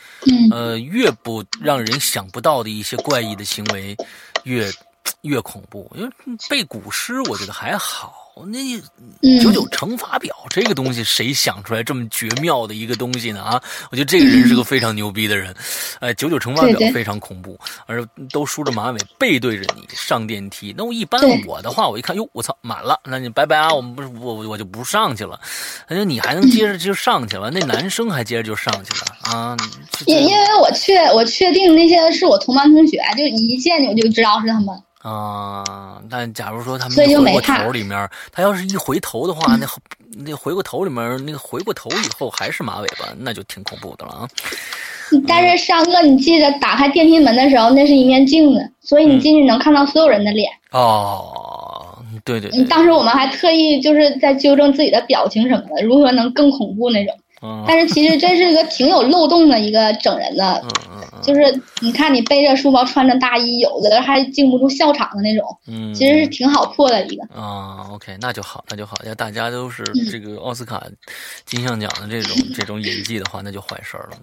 呃，越不让人想不到的一些怪异的行为，越越恐怖。因为背古诗，我觉得还好。那九九乘法表这个东西，谁想出来这么绝妙的一个东西呢？啊，我觉得这个人是个非常牛逼的人。哎，九九乘法表非常恐怖，而都梳着马尾背对着你上电梯。那我一般我的话，我一看，哟，我操，满了，那你拜拜啊！我们不是我我就不上去了。那你还能接着就上去了？那男生还接着就上去了啊？因因为我确我确定那些是我同班同学，就一见我就知道是他们。啊，但假如说他们回过头里面，他要是一回头的话，那那回过头里面，那个回过头以后还是马尾巴，那就挺恐怖的了啊。但是上哥，你记得打开电梯门的时候，那是一面镜子，所以你进去能看到所有人的脸。哦，对对。当时我们还特意就是在纠正自己的表情什么的，如何能更恐怖那种。但是其实这是一个挺有漏洞的一个整人的，就是你看你背着书包穿着大衣，有的还经不住笑场的那种，嗯其实是挺好破的一个。啊，OK，那就好，那就好。要大家都是这个奥斯卡金像奖的这种这种演技的话，那就坏事了。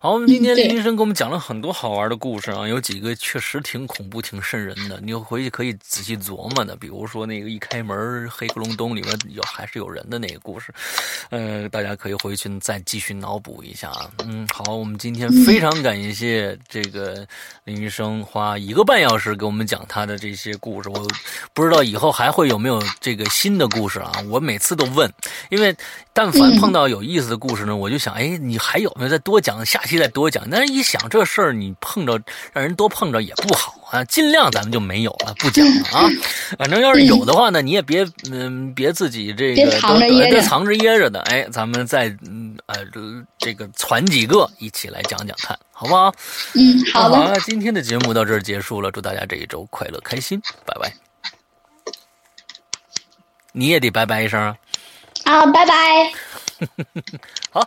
好，我们今天林医生给我们讲了很多好玩的故事啊，有几个确实挺恐怖、挺瘆人的，你回去可以仔细琢磨的。比如说那个一开门黑咕隆咚里面有还是有人的那个故事，呃，大家可以回去再继续脑补一下啊。嗯，好，我们今天非常感谢这个林医生花一个半小时给我们讲他的这些故事，我不知道以后还会有没有这个新的故事啊。我每次都问，因为但凡碰到有意思的故事呢，我就想，哎，你还有没有再多讲下？期再多讲，但是一想这事儿，你碰着让人多碰着也不好啊，尽量咱们就没有了，不讲了啊。反正要是有的话呢，你也别嗯，别自己这个藏着掖着，藏着掖着的。哎，咱们再嗯呃这个攒几个一起来讲讲看，好不好？嗯，好的。今天的节目到这儿结束了，祝大家这一周快乐开心，拜拜。你也得拜拜一声啊。啊，拜拜。好。